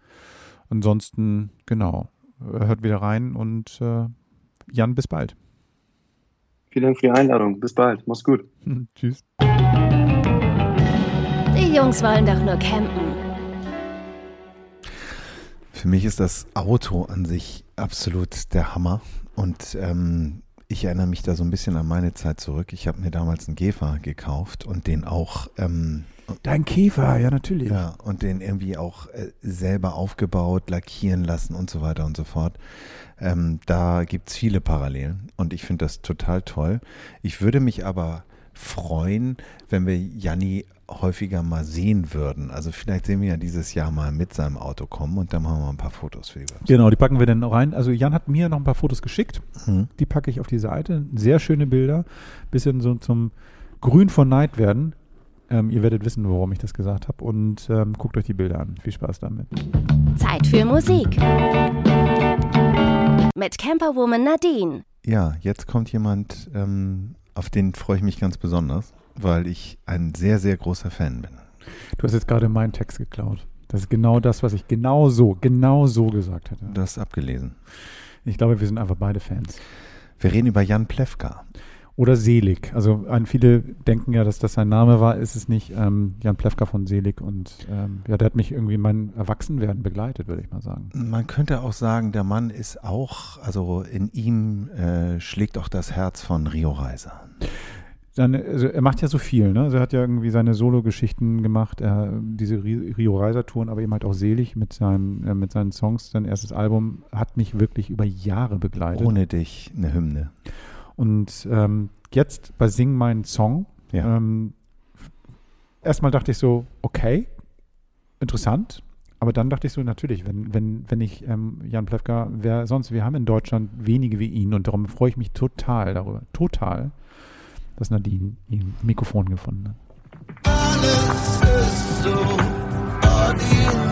ansonsten, genau, hört wieder rein und äh, Jan, bis bald.
Vielen Dank für die Einladung. Bis bald. Mach's gut.
Tschüss.
Die Jungs wollen doch nur campen.
Für mich ist das Auto an sich absolut der Hammer. Und ähm, ich erinnere mich da so ein bisschen an meine Zeit zurück. Ich habe mir damals einen Käfer gekauft und den auch, ähm,
Dein Käfer, ja, natürlich.
ja, und den irgendwie auch äh, selber aufgebaut, lackieren lassen und so weiter und so fort. Ähm, da gibt es viele Parallelen und ich finde das total toll. Ich würde mich aber freuen, wenn wir Janni häufiger mal sehen würden. Also vielleicht sehen wir ja dieses Jahr mal mit seinem Auto kommen und dann machen wir mal ein paar Fotos für die Website.
Genau, die packen wir dann rein. Also Jan hat mir noch ein paar Fotos geschickt.
Mhm.
Die packe ich auf die Seite. Sehr schöne Bilder. Bisschen so zum Grün von Neid werden. Ähm, ihr werdet wissen, warum ich das gesagt habe. Und ähm, guckt euch die Bilder an. Viel Spaß damit.
Zeit für Musik. Mit Camperwoman Nadine.
Ja, jetzt kommt jemand, ähm, auf den freue ich mich ganz besonders, weil ich ein sehr, sehr großer Fan bin.
Du hast jetzt gerade meinen Text geklaut. Das ist genau das, was ich genau so, genau so gesagt hätte.
Du hast abgelesen.
Ich glaube, wir sind einfach beide Fans.
Wir reden über Jan Plewka.
Oder Selig. Also an viele denken ja, dass das sein Name war, ist es nicht. Ähm, Jan Plewka von Selig. Und ähm, ja, der hat mich irgendwie in meinem Erwachsenwerden begleitet, würde ich mal sagen.
Man könnte auch sagen, der Mann ist auch, also in ihm äh, schlägt auch das Herz von Rio Reiser.
Seine, also er macht ja so viel, ne? Also er hat ja irgendwie seine Solo-Geschichten gemacht, er, diese Rio Reiser-Touren, aber eben halt auch selig mit, seinem, äh, mit seinen Songs. Sein erstes Album hat mich wirklich über Jahre begleitet.
Ohne dich eine Hymne.
Und ähm, jetzt bei Sing meinen Song,
Ja.
ähm, erstmal dachte ich so, okay, interessant. Aber dann dachte ich so, natürlich, wenn, wenn, wenn ich ähm, Jan Plewka, wer sonst, wir haben in Deutschland wenige wie ihn und darum freue ich mich total darüber, total, dass Nadine ihn Mikrofon gefunden hat.
Alles ist so ordinär.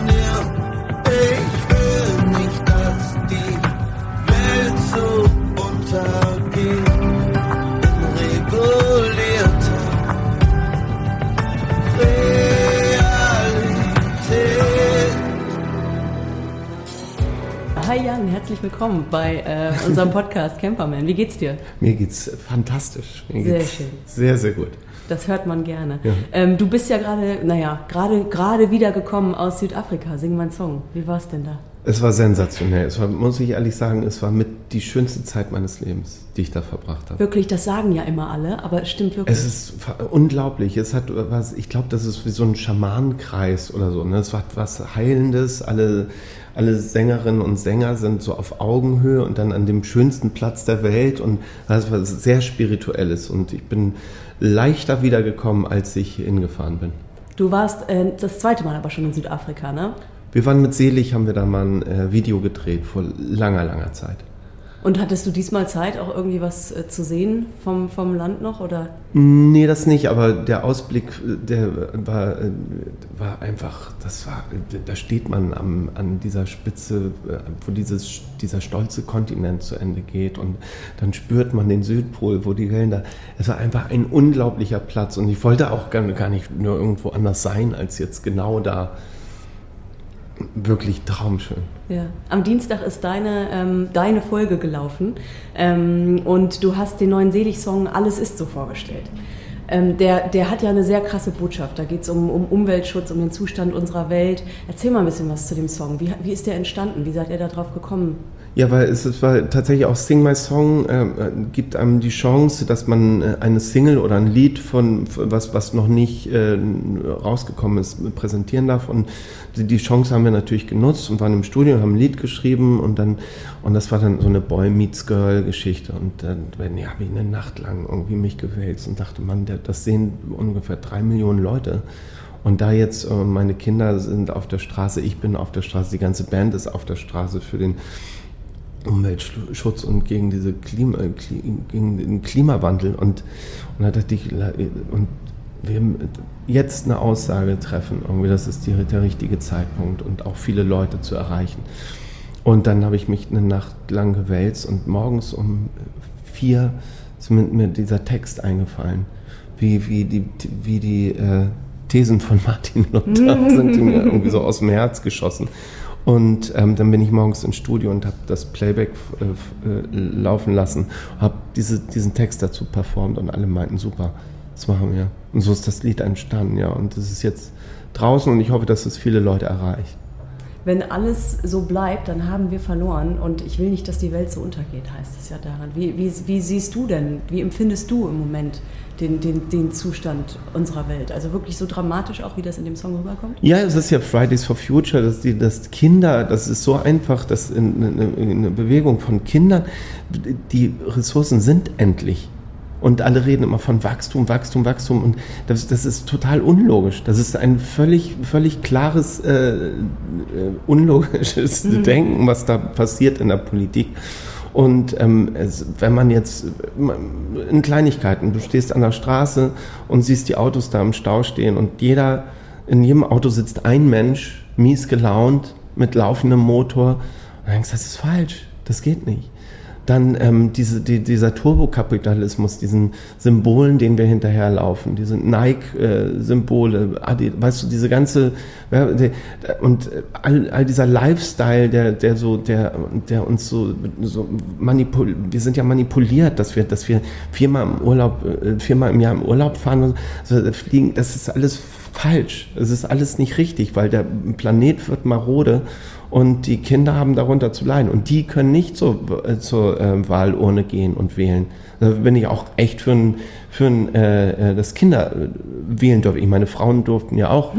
Hi Jan, herzlich willkommen bei äh, unserem Podcast Camperman. Wie geht's dir?
Mir geht's fantastisch. Mir
Sehr
geht's
schön.
Sehr, sehr gut.
Das hört man gerne.
Ja.
Ähm, du bist ja gerade, naja, gerade gerade wiedergekommen aus Südafrika. Sing mal einen Song. Wie war's denn da?
Es war sensationell. Es war, muss ich ehrlich sagen, es war mit die schönste Zeit meines Lebens, die ich da verbracht habe.
Wirklich, das sagen ja immer alle, aber es stimmt wirklich.
Es ist unglaublich. Es hat was, ich glaube, das ist wie so ein Schamanenkreis oder so. Ne? Es hat was Heilendes. Alle, alle Sängerinnen und Sänger sind so auf Augenhöhe und dann an dem schönsten Platz der Welt und das war sehr Spirituelles. Und ich bin leichter wiedergekommen, als ich hingefahren bin.
du warst äh, das zweite Mal aber schon in Südafrika, ne?
Wir waren mit Selig, haben wir da mal ein äh, Video gedreht vor langer, langer Zeit.
Und hattest du diesmal Zeit, auch irgendwie was äh, zu sehen vom, vom Land noch? Oder?
Nee, das nicht, aber der Ausblick, äh, der war, äh, war einfach, das war, da steht man am, an dieser Spitze, wo dieses, dieser stolze Kontinent zu Ende geht und dann spürt man den Südpol, wo die Wellen da, es war einfach ein unglaublicher Platz und ich wollte auch gar, gar nicht nur irgendwo anders sein, als jetzt genau da. Wirklich traumschön.
Ja. Am Dienstag ist deine, ähm, deine Folge gelaufen ähm, und du hast den neuen Selig-Song Alles ist so vorgestellt. Ähm, der, der hat ja eine sehr krasse Botschaft. Da geht es um, um Umweltschutz, um den Zustand unserer Welt. Erzähl mal ein bisschen was zu dem Song. Wie, wie ist der entstanden? Wie seid ihr da drauf gekommen?
Ja, weil es, es war tatsächlich auch Sing My Song äh, gibt einem die Chance, dass man äh, eine Single oder ein Lied von von was was noch nicht äh, rausgekommen ist präsentieren darf und die, die Chance haben wir natürlich genutzt und waren im Studio und haben ein Lied geschrieben und dann und das war dann so eine Boy meets Girl Geschichte und dann ja, habe ich eine Nacht lang irgendwie mich gewälzt und dachte, Mann, der, das sehen ungefähr drei Millionen Leute. Und da jetzt äh, meine Kinder sind auf der Straße, ich bin auf der Straße, die ganze Band ist auf der Straße für den Umweltschutz und gegen diese Klima, Kli- gegen den Klimawandel und, und da dachte ich, und wir jetzt eine Aussage treffen, irgendwie, das ist die, der richtige Zeitpunkt und auch viele Leute zu erreichen. Und dann habe ich mich eine Nacht lang gewälzt und morgens um vier ist mir, dieser Text eingefallen, wie, wie die, wie die äh, Thesen von Martin Luther sind die mir irgendwie so aus dem Herz geschossen. Und ähm, dann bin ich morgens ins Studio und habe das Playback äh, äh, laufen lassen, habe diese, diesen Text dazu performt und alle meinten, super, das machen wir. Und so ist das Lied entstanden, ja. Und das ist jetzt draußen und ich hoffe, dass es viele Leute erreicht.
Wenn alles so bleibt, dann haben wir verloren und ich will nicht, dass die Welt so untergeht, heißt es ja daran. Wie, wie, wie siehst du denn, wie empfindest du im Moment den, den, den Zustand unserer Welt? Also wirklich so dramatisch auch, wie das in dem Song rüberkommt?
Ja, es ist ja Fridays for Future, dass die, dass Kinder, das ist so einfach, dass in, in, in eine Bewegung von Kindern, die Ressourcen sind endlich. Und alle reden immer von Wachstum, Wachstum, Wachstum. Und das, das ist total unlogisch. Das ist ein völlig, völlig klares, äh, äh, unlogisches Denken, was da passiert in der Politik. Und ähm, es, wenn man jetzt in Kleinigkeiten, du stehst an der Straße und siehst die Autos da im Stau stehen und jeder, in jedem Auto sitzt ein Mensch, mies gelaunt, mit laufendem Motor. Und du denkst, das ist falsch, das geht nicht. Dann ähm, diese, die, dieser Turbokapitalismus, diesen Symbolen, denen wir hinterherlaufen, diese Nike-Symbole, Adi- weißt du, diese ganze ja, die, und all, all dieser Lifestyle, der, der so, der, der uns so, so manipul, wir sind ja manipuliert, dass wir, dass wir viermal im Urlaub, äh, viermal im Jahr im Urlaub fahren, also fliegen, das ist alles falsch. Es ist alles nicht richtig, weil der Planet wird marode und die Kinder haben darunter zu leiden. Und die können nicht zur, äh, zur äh, Wahlurne gehen und wählen. Da bin ich auch echt für ein, für ein, äh, äh, das Kinder äh, wählen dürfen. Ich meine, Frauen durften ja auch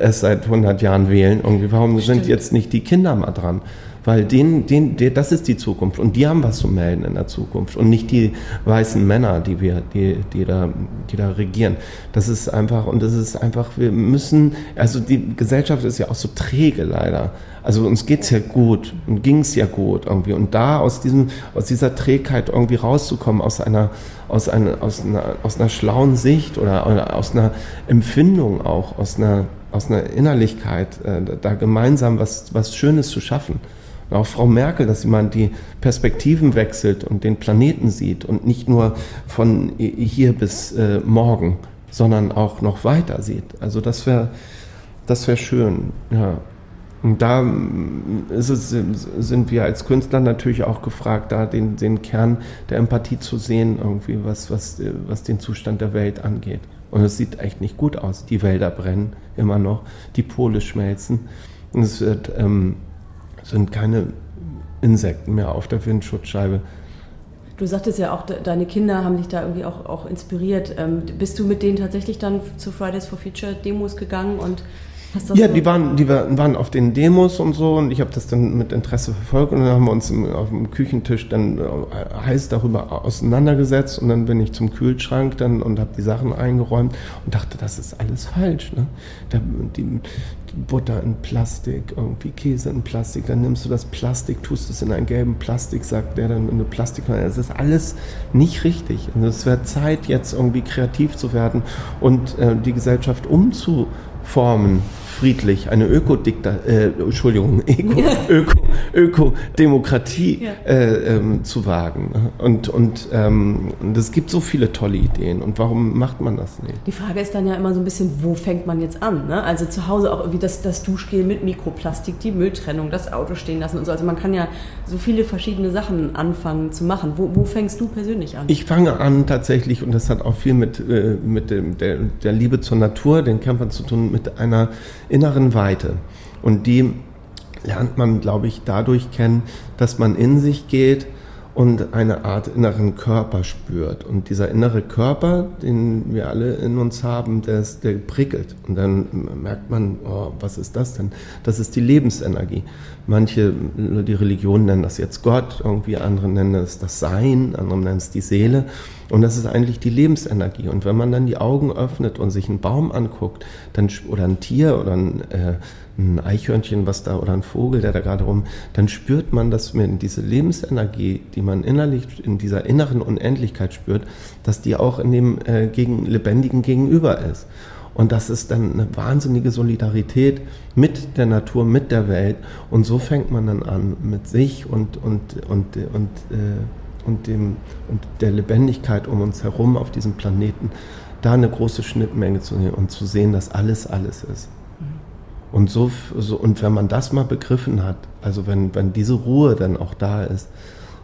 erst seit 100 Jahren wählen. Irgendwie, warum sind jetzt nicht die Kinder mal dran? Weil denen, denen, die, das ist die Zukunft und die haben was zu melden in der Zukunft und nicht die weißen Männer, die wir, die, die da, die da regieren. Das ist einfach und das ist einfach, wir müssen, also die Gesellschaft ist ja auch so träge leider. Also uns geht's ja gut und ging's ja gut irgendwie und da aus diesem, aus dieser Trägheit irgendwie rauszukommen, aus einer, aus einer, aus einer, aus einer schlauen Sicht oder, oder aus einer Empfindung auch, aus einer, aus einer Innerlichkeit, äh, da gemeinsam was, was Schönes zu schaffen. Auch Frau Merkel, dass mal die Perspektiven wechselt und den Planeten sieht und nicht nur von hier bis äh, morgen, sondern auch noch weiter sieht. Also das wäre das wäre schön, ja. Und da mm, es, sind wir als Künstler natürlich auch gefragt, da den, den Kern der Empathie zu sehen, irgendwie, was, was, äh, was den Zustand der Welt angeht. Und es sieht echt nicht gut aus. Die Wälder brennen immer noch, die Pole schmelzen. Und es wird, ähm, sind keine Insekten mehr auf der Windschutzscheibe.
Du sagtest ja auch, de deine Kinder haben dich da irgendwie auch, auch inspiriert. Ähm, bist du mit denen tatsächlich dann zu Fridays for Future Demos gegangen und
Ja,
so-
die waren, die waren auf den Demos und so und ich habe das dann mit Interesse verfolgt und dann haben wir uns auf dem Küchentisch dann äh, heiß darüber auseinandergesetzt und dann bin ich zum Kühlschrank dann und habe die Sachen eingeräumt und dachte, das ist alles falsch. Ne? Da, die, Butter in Plastik, irgendwie Käse in Plastik, dann nimmst du das Plastik, tust es in einen gelben Plastik, sagt der dann in eine Plastik. Es ist alles nicht richtig. Und es wird Zeit, jetzt irgendwie kreativ zu werden und äh, die Gesellschaft umzuformen, friedlich, eine Ökodikta, äh, Entschuldigung, Öko, Öko, Ökodemokratie äh, ähm, zu wagen. Und, und, ähm, es gibt so viele tolle Ideen. Und warum macht man das nicht?
Die Frage ist dann ja immer so ein bisschen, wo fängt man jetzt an? Ne? Also zu Hause auch irgendwie das, das Duschgel mit Mikroplastik, die Mülltrennung, das Auto stehen lassen und so. Also man kann ja so viele verschiedene Sachen anfangen zu machen. Wo, wo fängst du persönlich an?
Ich fange an tatsächlich, und das hat auch viel mit, äh, mit dem, der, der Liebe zur Natur, den Campern zu tun, mit einer inneren Weite. Und die lernt man, glaube ich, dadurch kennen, dass man in sich geht und eine Art inneren Körper spürt. Und dieser innere Körper, den wir alle in uns haben, der, ist, der prickelt. Und dann merkt man, oh, was ist das denn? Das ist die Lebensenergie. Manche, die Religionen nennen das jetzt Gott, irgendwie andere nennen es das Sein, andere nennen es die Seele. Und das ist eigentlich die Lebensenergie. Und wenn man dann die Augen öffnet und sich einen Baum anguckt, dann, oder ein Tier oder ein, äh, ein Eichhörnchen, was da, oder ein Vogel, der da gerade rum, dann spürt man, dass man diese Lebensenergie, die man innerlich in dieser inneren Unendlichkeit spürt, dass die auch in dem äh, gegen, lebendigen Gegenüber ist. Und das ist dann eine wahnsinnige Solidarität mit der Natur, mit der Welt. Und so fängt man dann an, mit sich und, und, und, und, äh, und, dem, und der Lebendigkeit um uns herum auf diesem Planeten, da eine große Schnittmenge zu sehen und zu sehen, dass alles alles ist. Und, so, so, und wenn man das mal begriffen hat, also wenn, wenn diese Ruhe dann auch da ist,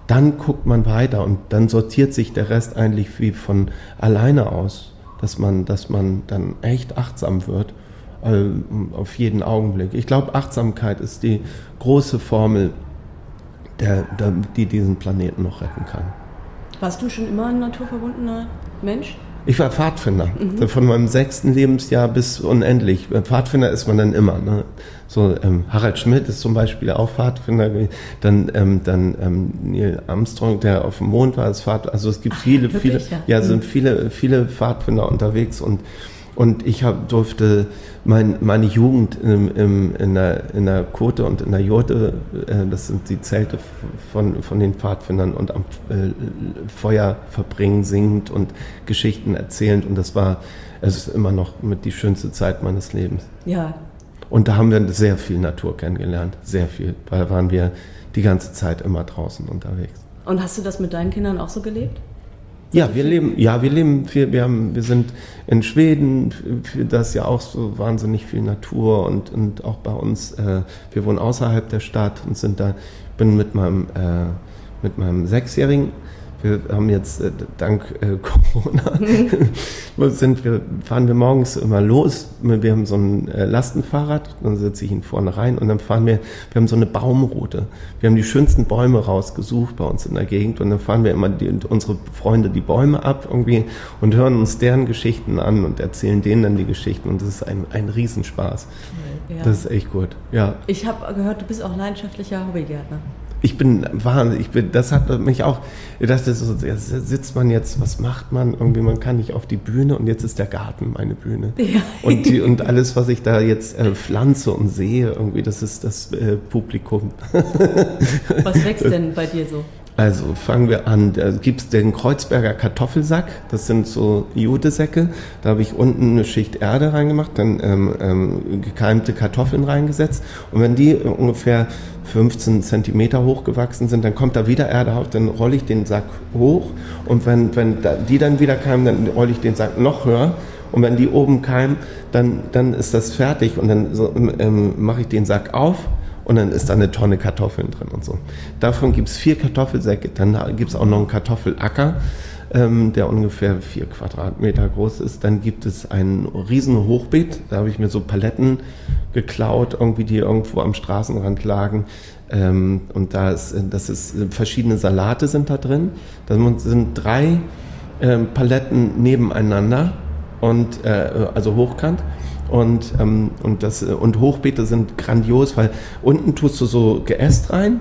dann guckt man weiter und dann sortiert sich der Rest eigentlich wie von alleine aus, dass man, dass man dann echt achtsam wird äh, auf jeden Augenblick. Ich glaube, Achtsamkeit ist die große Formel, der, der, die diesen Planeten noch retten kann.
Warst du schon immer ein naturverbundener Mensch?
Ich war Pfadfinder. Von meinem sechsten Lebensjahr bis unendlich. Pfadfinder ist man dann immer. Ne? So, ähm, Harald Schmidt ist zum Beispiel auch Pfadfinder. gewesen. Dann, ähm, dann ähm, Neil Armstrong, der auf dem Mond war, ist Pfad. Also es gibt viele,
wirklich,
viele,
ja?
ja, sind viele, viele Pfadfinder unterwegs und Und ich hab, durfte mein, meine Jugend im, im, in, der, in der Kote und in der Jurte, äh, das sind die Zelte von, von den Pfadfindern und am äh, Feuer verbringen, singend und Geschichten erzählend. Und das war, es ist immer noch mit die schönste Zeit meines Lebens.
Ja,
Und da haben wir sehr viel Natur kennengelernt, sehr viel. Da waren wir die ganze Zeit immer draußen unterwegs.
und hast du das mit deinen Kindern auch so gelebt?
Ja, wir leben, ja, wir leben, wir, wir, haben, wir sind in Schweden, für das ja auch so wahnsinnig viel Natur und, und auch bei uns, äh, wir wohnen außerhalb der Stadt und sind da, bin mit meinem, äh, mit meinem Sechsjährigen, wir haben jetzt äh, dank äh, Corona, sind wir, fahren wir morgens immer los, wir haben so ein äh, Lastenfahrrad, dann setze ich ihn vorne rein und dann fahren wir, wir haben so eine Baumroute, wir haben die schönsten Bäume rausgesucht bei uns in der Gegend und dann fahren wir immer die, unsere Freunde die Bäume ab irgendwie und hören uns deren Geschichten an und erzählen denen dann die Geschichten und das ist ein, ein Riesenspaß.
Ja.
Das ist echt gut, ja.
ich habe gehört, du bist auch leidenschaftlicher Hobbygärtner.
Ich bin wahnsinnig, ich bin, das hat mich auch, ich dachte so, jetzt sitzt man jetzt, was macht man? Irgendwie, man kann nicht auf die Bühne und jetzt ist der Garten meine Bühne.
Ja.
Und, die, und alles, was ich da jetzt äh, pflanze und sehe, irgendwie, das ist das äh, Publikum.
Was wächst denn bei dir so?
Also fangen wir an. Da gibt es den Kreuzberger Kartoffelsack. Das sind so Judesäcke. Da habe ich unten eine Schicht Erde reingemacht, dann ähm, ähm, gekeimte Kartoffeln reingesetzt. Und wenn die ungefähr 15 Zentimeter hoch gewachsen sind, dann kommt da wieder Erde auf, dann rolle ich den Sack hoch. Und wenn, wenn die dann wieder keimen, dann rolle ich den Sack noch höher. Und wenn die oben keimen, dann, dann ist das fertig. Und dann so, ähm, mache ich den Sack auf und dann ist da eine Tonne Kartoffeln drin und so. Davon gibt es vier Kartoffelsäcke, dann gibt es auch noch einen Kartoffelacker, ähm, der ungefähr vier Quadratmeter groß ist. Dann gibt es ein riesen Hochbeet, da habe ich mir so Paletten geklaut, irgendwie die irgendwo am Straßenrand lagen. Ähm, und da ist, das ist, verschiedene Salate sind da drin. Da sind drei ähm, Paletten nebeneinander und äh, also hochkant. Und, ähm, und, das, und Hochbeete sind grandios, weil unten tust du so Geäst rein,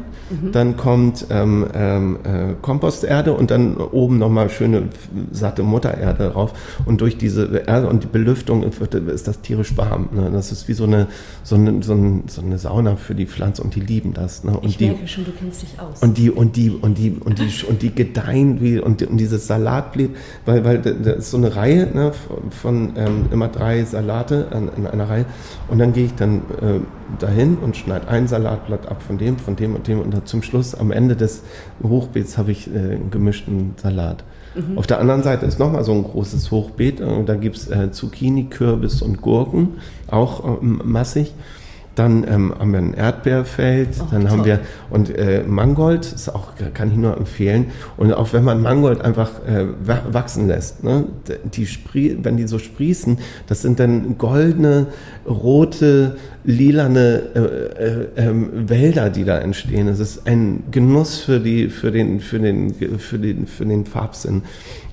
dann kommt ähm, ähm, äh, Komposterde und dann oben nochmal schöne satte Muttererde drauf. Und durch diese Erde und die Belüftung ist das tierisch warm. Ne? Das ist wie so eine, so, eine, so, eine, so eine Sauna für die Pflanze und die lieben das. Ne? Und
Ich
die,
merke schon, du kennst dich aus.
und die, und die, und die, und die, und die gedeihen wie, und, und dieses Salatbeet, weil, weil da da ist so eine Reihe ne, von, von ähm, immer drei Salate an, in einer Reihe. Und dann gehe ich dann äh, dahin und schneide ein Salatblatt ab von dem, von dem und dem. Und dann zum Schluss, am Ende des Hochbeets, habe ich äh, einen gemischten Salat. Auf der anderen Seite ist nochmal so ein großes Hochbeet. äh, Da gibt es äh, Zucchini, Kürbis und Gurken, auch ähm, massig. Dann ähm, haben wir ein Erdbeerfeld,
Oh,
dann haben
toll.
wir und äh, Mangold ist auch kann ich nur empfehlen und auch wenn man Mangold einfach äh, wa- wachsen lässt, ne, die wenn die so sprießen, das sind dann goldene, rote, lilane äh, äh, ähm, Wälder, die da entstehen. Es ist ein Genuss für die für den für den für den für den Farbsinn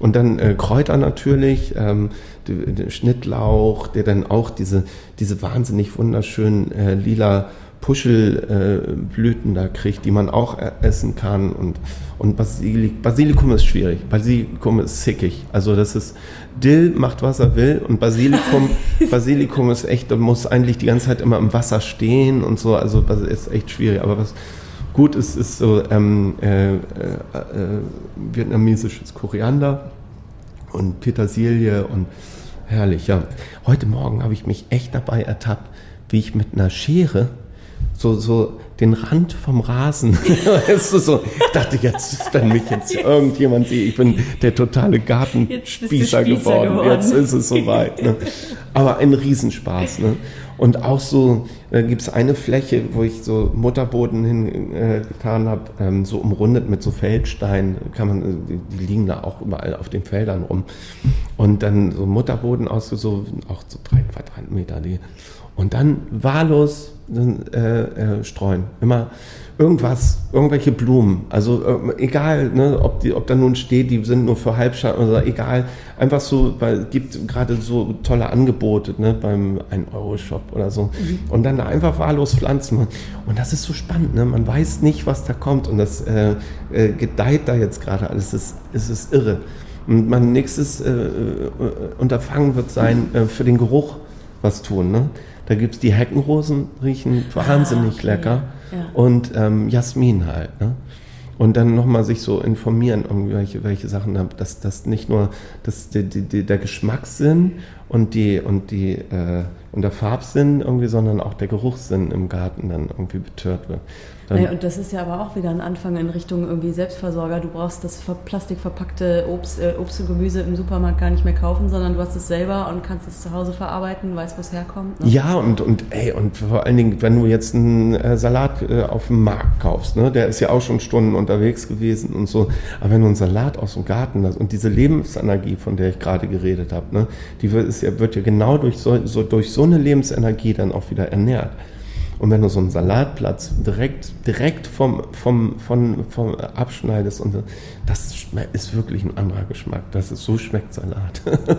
und dann äh, Kräuter natürlich. Ähm, der Schnittlauch, der dann auch diese, diese wahnsinnig wunderschönen äh, lila Puschelblüten Blüten da kriegt, die man auch äh, essen kann. Und, und Basilik, Basilikum ist schwierig. Basilikum ist sickig. Also das ist, Dill macht, was er will. Und Basilikum, Basilikum ist echt, muss eigentlich die ganze Zeit immer im Wasser stehen und so. Also das ist echt schwierig. Aber was gut ist, ist so ähm, äh, äh, äh, vietnamesisches Koriander und Petersilie und herrlich, ja. Heute Morgen habe ich mich echt dabei ertappt, wie ich mit einer Schere so, so den Rand vom Rasen, weißt du, so, ich dachte jetzt, wenn mich jetzt irgendjemand sieht, ich bin der totale Gartenspießer
Spießer
geworden,
geworden.
jetzt ist es soweit. Ne? Aber ein Riesenspaß. Ne? Und auch so, da gibt es eine Fläche, wo ich so Mutterboden hingetan äh, habe, ähm, so umrundet mit so Feldsteinen, kann man, äh, die, die liegen da auch überall auf den Feldern rum. Und dann so Mutterboden ausgesucht, auch so drei Quadratmeter. Die, und dann wahllos äh, äh, streuen. Immer irgendwas, irgendwelche Blumen. Also äh, egal, ne, ob, die, ob da nun steht, die sind nur für Halbschatten oder egal. Einfach so, weil es gibt gerade so tolle Angebote ne, beim 1-Euro-Shop oder so. Und dann einfach wahllos pflanzen. Und das ist so spannend. Ne? Man weiß nicht, was da kommt. Und das äh, äh, gedeiht da jetzt gerade alles. Es ist, es ist irre. Und mein nächstes äh, äh, Unterfangen wird sein, äh, für den Geruch was tun. Ne? Da gibt es die Heckenrosen, riechen wahnsinnig
Ah, okay.
lecker. Und ähm, Jasmin halt. Ne? Und dann nochmal sich so informieren, irgendwie welche, welche Sachen, da- dass das nicht nur dass die, die, die, der Geschmackssinn und die und die äh, und der Farbsinn irgendwie, sondern auch der Geruchssinn im Garten dann irgendwie betört wird.
Naja, und das ist ja aber auch wieder ein Anfang in Richtung irgendwie Selbstversorger. Du brauchst das ver- plastikverpackte Obst, äh, Obst und Gemüse im Supermarkt gar nicht mehr kaufen, sondern du hast es selber und kannst es zu Hause verarbeiten, weißt, wo es herkommt. ne?
Ja, und, und, ey, und vor allen Dingen, wenn du jetzt einen äh, Salat äh, auf dem Markt kaufst, ne, der ist ja auch schon Stunden unterwegs gewesen und so, aber wenn du einen Salat aus dem Garten hast und diese Lebensenergie, von der ich gerade geredet habe, ne, die wird, ist ja, wird ja genau durch so, so, durch so eine Lebensenergie dann auch wieder ernährt. Und wenn du so einen Salatplatz direkt, direkt vom, vom, von, vom abschneidest und das ist wirklich ein anderer Geschmack. Das ist, so schmeckt Salat.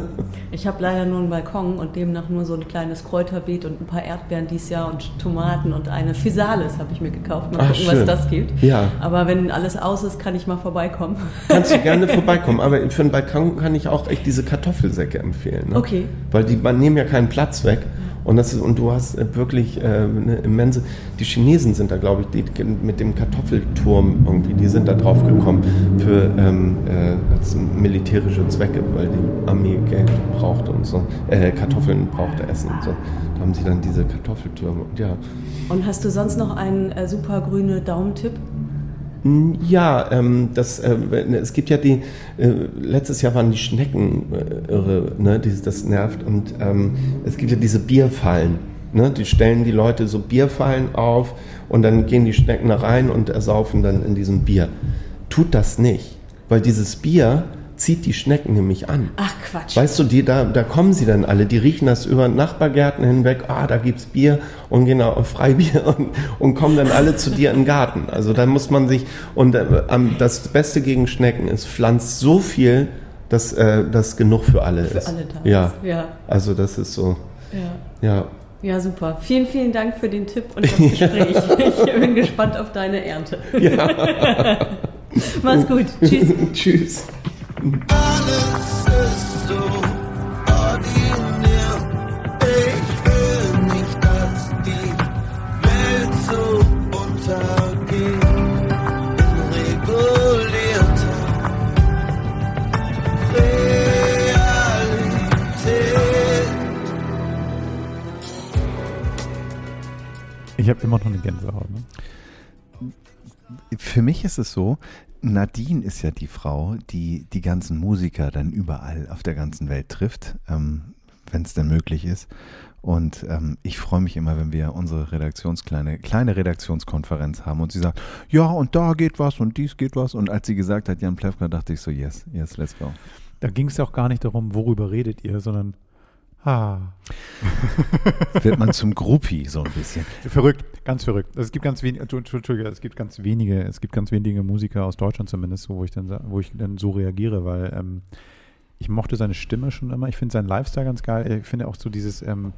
Ich habe leider nur einen Balkon und demnach nur so ein kleines Kräuterbeet und ein paar Erdbeeren dieses Jahr und Tomaten und eine Physalis habe ich mir gekauft. Mal
Ach,
gucken, was
schön.
das gibt.
Ja.
Aber wenn alles aus ist, kann ich mal vorbeikommen.
Kannst du gerne vorbeikommen, aber für einen Balkon kann ich auch echt diese Kartoffelsäcke empfehlen. Ne?
Okay.
Weil die man nehmen ja keinen Platz weg. Und, das ist, und du hast äh, wirklich äh, eine immense. Die Chinesen sind da, glaube ich, die, mit dem Kartoffelturm irgendwie, die sind da drauf gekommen für ähm, äh, militärische Zwecke, weil die Armee Geld brauchte und so. Äh, Kartoffeln brauchte Essen und so. Da haben sie dann diese Kartoffeltürme. Und ja.
Und hast du sonst noch einen äh, super grüne Daumentipp?
Ja, ähm, das, äh, es gibt ja die, äh, letztes Jahr waren die Schnecken äh, irre, ne, die, das nervt. Und ähm, es gibt ja diese Bierfallen. Ne, die stellen die Leute so Bierfallen auf und dann gehen die Schnecken da rein und ersaufen dann in diesem Bier. Tut das nicht, weil dieses Bier zieht die Schnecken nämlich an.
Ach Quatsch.
Weißt du, die, da, da kommen sie dann alle, die riechen das über Nachbargärten hinweg, ah, da gibt's Bier und gehen auf Freibier und, und kommen dann alle zu dir in den Garten. Also da muss man sich, und äh, das Beste gegen Schnecken ist, pflanzt so viel, dass äh, das genug für alle
Für
ist.
alle da
ja.
Ja.
Also das ist so,
Ja.
ja.
Ja, super. Vielen, vielen Dank für den Tipp und das Gespräch. Ich bin gespannt auf deine Ernte. Mach's gut. Tschüss.
Tschüss.
Alles ist so ordinär. Ich will nicht, dass die Welt so untergeht. Regulierter Realität.
Ich habe immer noch eine Gänsehaut. Ne?
Für mich ist es so, Nadine ist ja die Frau, die die ganzen Musiker dann überall auf der ganzen Welt trifft, ähm, wenn es denn möglich ist. Und ähm, ich freue mich immer, wenn wir unsere Redaktionskleine kleine Redaktionskonferenz haben und sie sagt, ja, und da geht was und dies geht was. Und als sie gesagt hat, Jan Plewka, dachte ich so, yes, yes, let's go.
Da ging es ja auch gar nicht darum, worüber redet ihr, sondern ah,
Wird man zum Groupie so ein bisschen.
verrückt, ganz verrückt. Also es gibt ganz wenige, Entschuldige, es gibt ganz wenige, es gibt ganz wenige Musiker aus Deutschland zumindest, wo ich dann, wo ich dann so reagiere, weil ähm, ich mochte seine Stimme schon immer. Ich finde seinen Lifestyle ganz geil. Ich finde auch so dieses, ähm,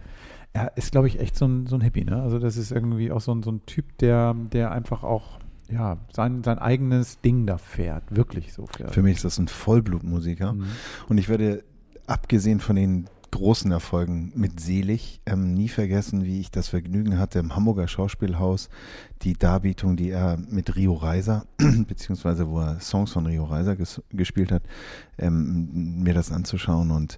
er ist, glaube ich, echt so ein, so ein Hippie, ne? Also das ist irgendwie auch so ein, so ein Typ, der, der einfach auch, ja, sein, sein eigenes Ding da fährt. Wirklich so fährt.
Für mich ist das ein Vollblutmusiker.
Mhm.
Und ich werde, abgesehen von den großen Erfolgen mit Selig, ähm, nie vergessen, wie ich das Vergnügen hatte, im Hamburger Schauspielhaus die Darbietung, die er mit Rio Reiser, beziehungsweise wo er Songs von Rio Reiser ges gespielt hat, ähm, mir das anzuschauen. Und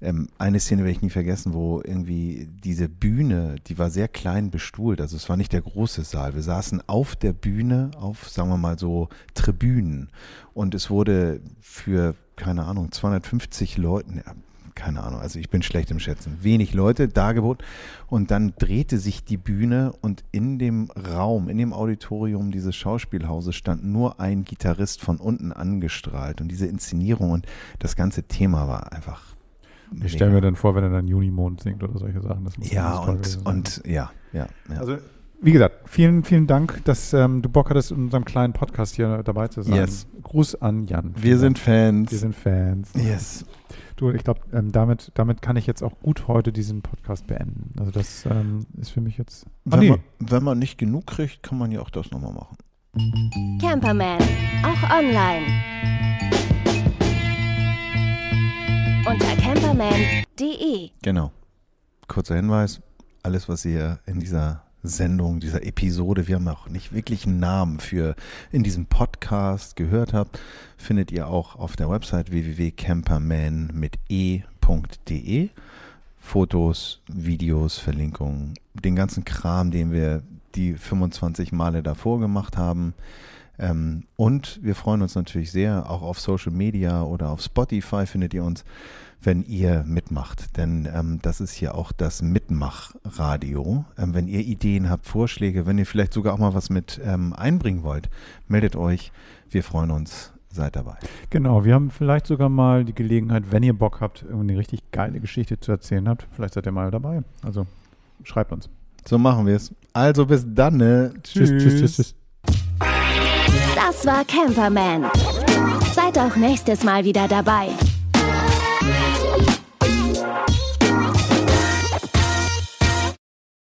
ähm, eine Szene werde ich nie vergessen, wo irgendwie diese Bühne, die war sehr klein bestuhlt, also es war nicht der große Saal. Wir saßen auf der Bühne, auf, sagen wir mal so, Tribünen. Und es wurde für, keine Ahnung, 250 Leuten, keine Ahnung, also ich bin schlecht im Schätzen, wenig Leute dargeboten. Und dann drehte sich die Bühne und in dem Raum, in dem Auditorium dieses Schauspielhauses stand nur ein Gitarrist von unten angestrahlt. Und diese Inszenierung und das ganze Thema war einfach.
Ich stelle mir dann vor, wenn er dann Junimond singt oder solche Sachen. Das muss
Ja, und, und ja, ja, ja.
Also, wie gesagt, vielen, vielen Dank, dass ähm, du Bock hattest, in unserem kleinen Podcast hier dabei zu sein.
Yes.
Gruß an Jan.
wir sind Fans.
Wir sind Fans.
yes.
Du, ich glaube, ähm, damit, damit kann ich jetzt auch gut heute diesen Podcast beenden. Also das ähm, ist für mich jetzt. Ah,
Wenn,
nee.
man, wenn man nicht genug kriegt, kann man ja auch das nochmal machen.
Camperman, auch online. unter camperman.de.
Genau. Kurzer Hinweis, alles, was ihr in dieser Sendung, dieser Episode, wir haben auch nicht wirklich einen Namen für in diesem Podcast gehört habt, findet ihr auch auf der Website www.camperman mit e.de. Fotos, Videos, Verlinkungen, den ganzen Kram, den wir die 25 Male davor gemacht haben. Ähm, und wir freuen uns natürlich sehr, auch auf Social Media oder auf Spotify findet ihr uns, wenn ihr mitmacht. Denn ähm, das ist hier auch das Mitmachradio. Ähm, wenn ihr Ideen habt, Vorschläge, wenn ihr vielleicht sogar auch mal was mit ähm, einbringen wollt, meldet euch. Wir freuen uns. Seid dabei.
Genau, wir haben vielleicht sogar mal die Gelegenheit, wenn ihr Bock habt, eine richtig geile Geschichte zu erzählen habt, vielleicht seid ihr mal dabei. Also schreibt uns.
So machen wir es. Also bis dann. Ne? Tschüss. Tschüss, tschüss, tschüss, tschüss.
Das war Camperman. Seid auch nächstes Mal wieder dabei.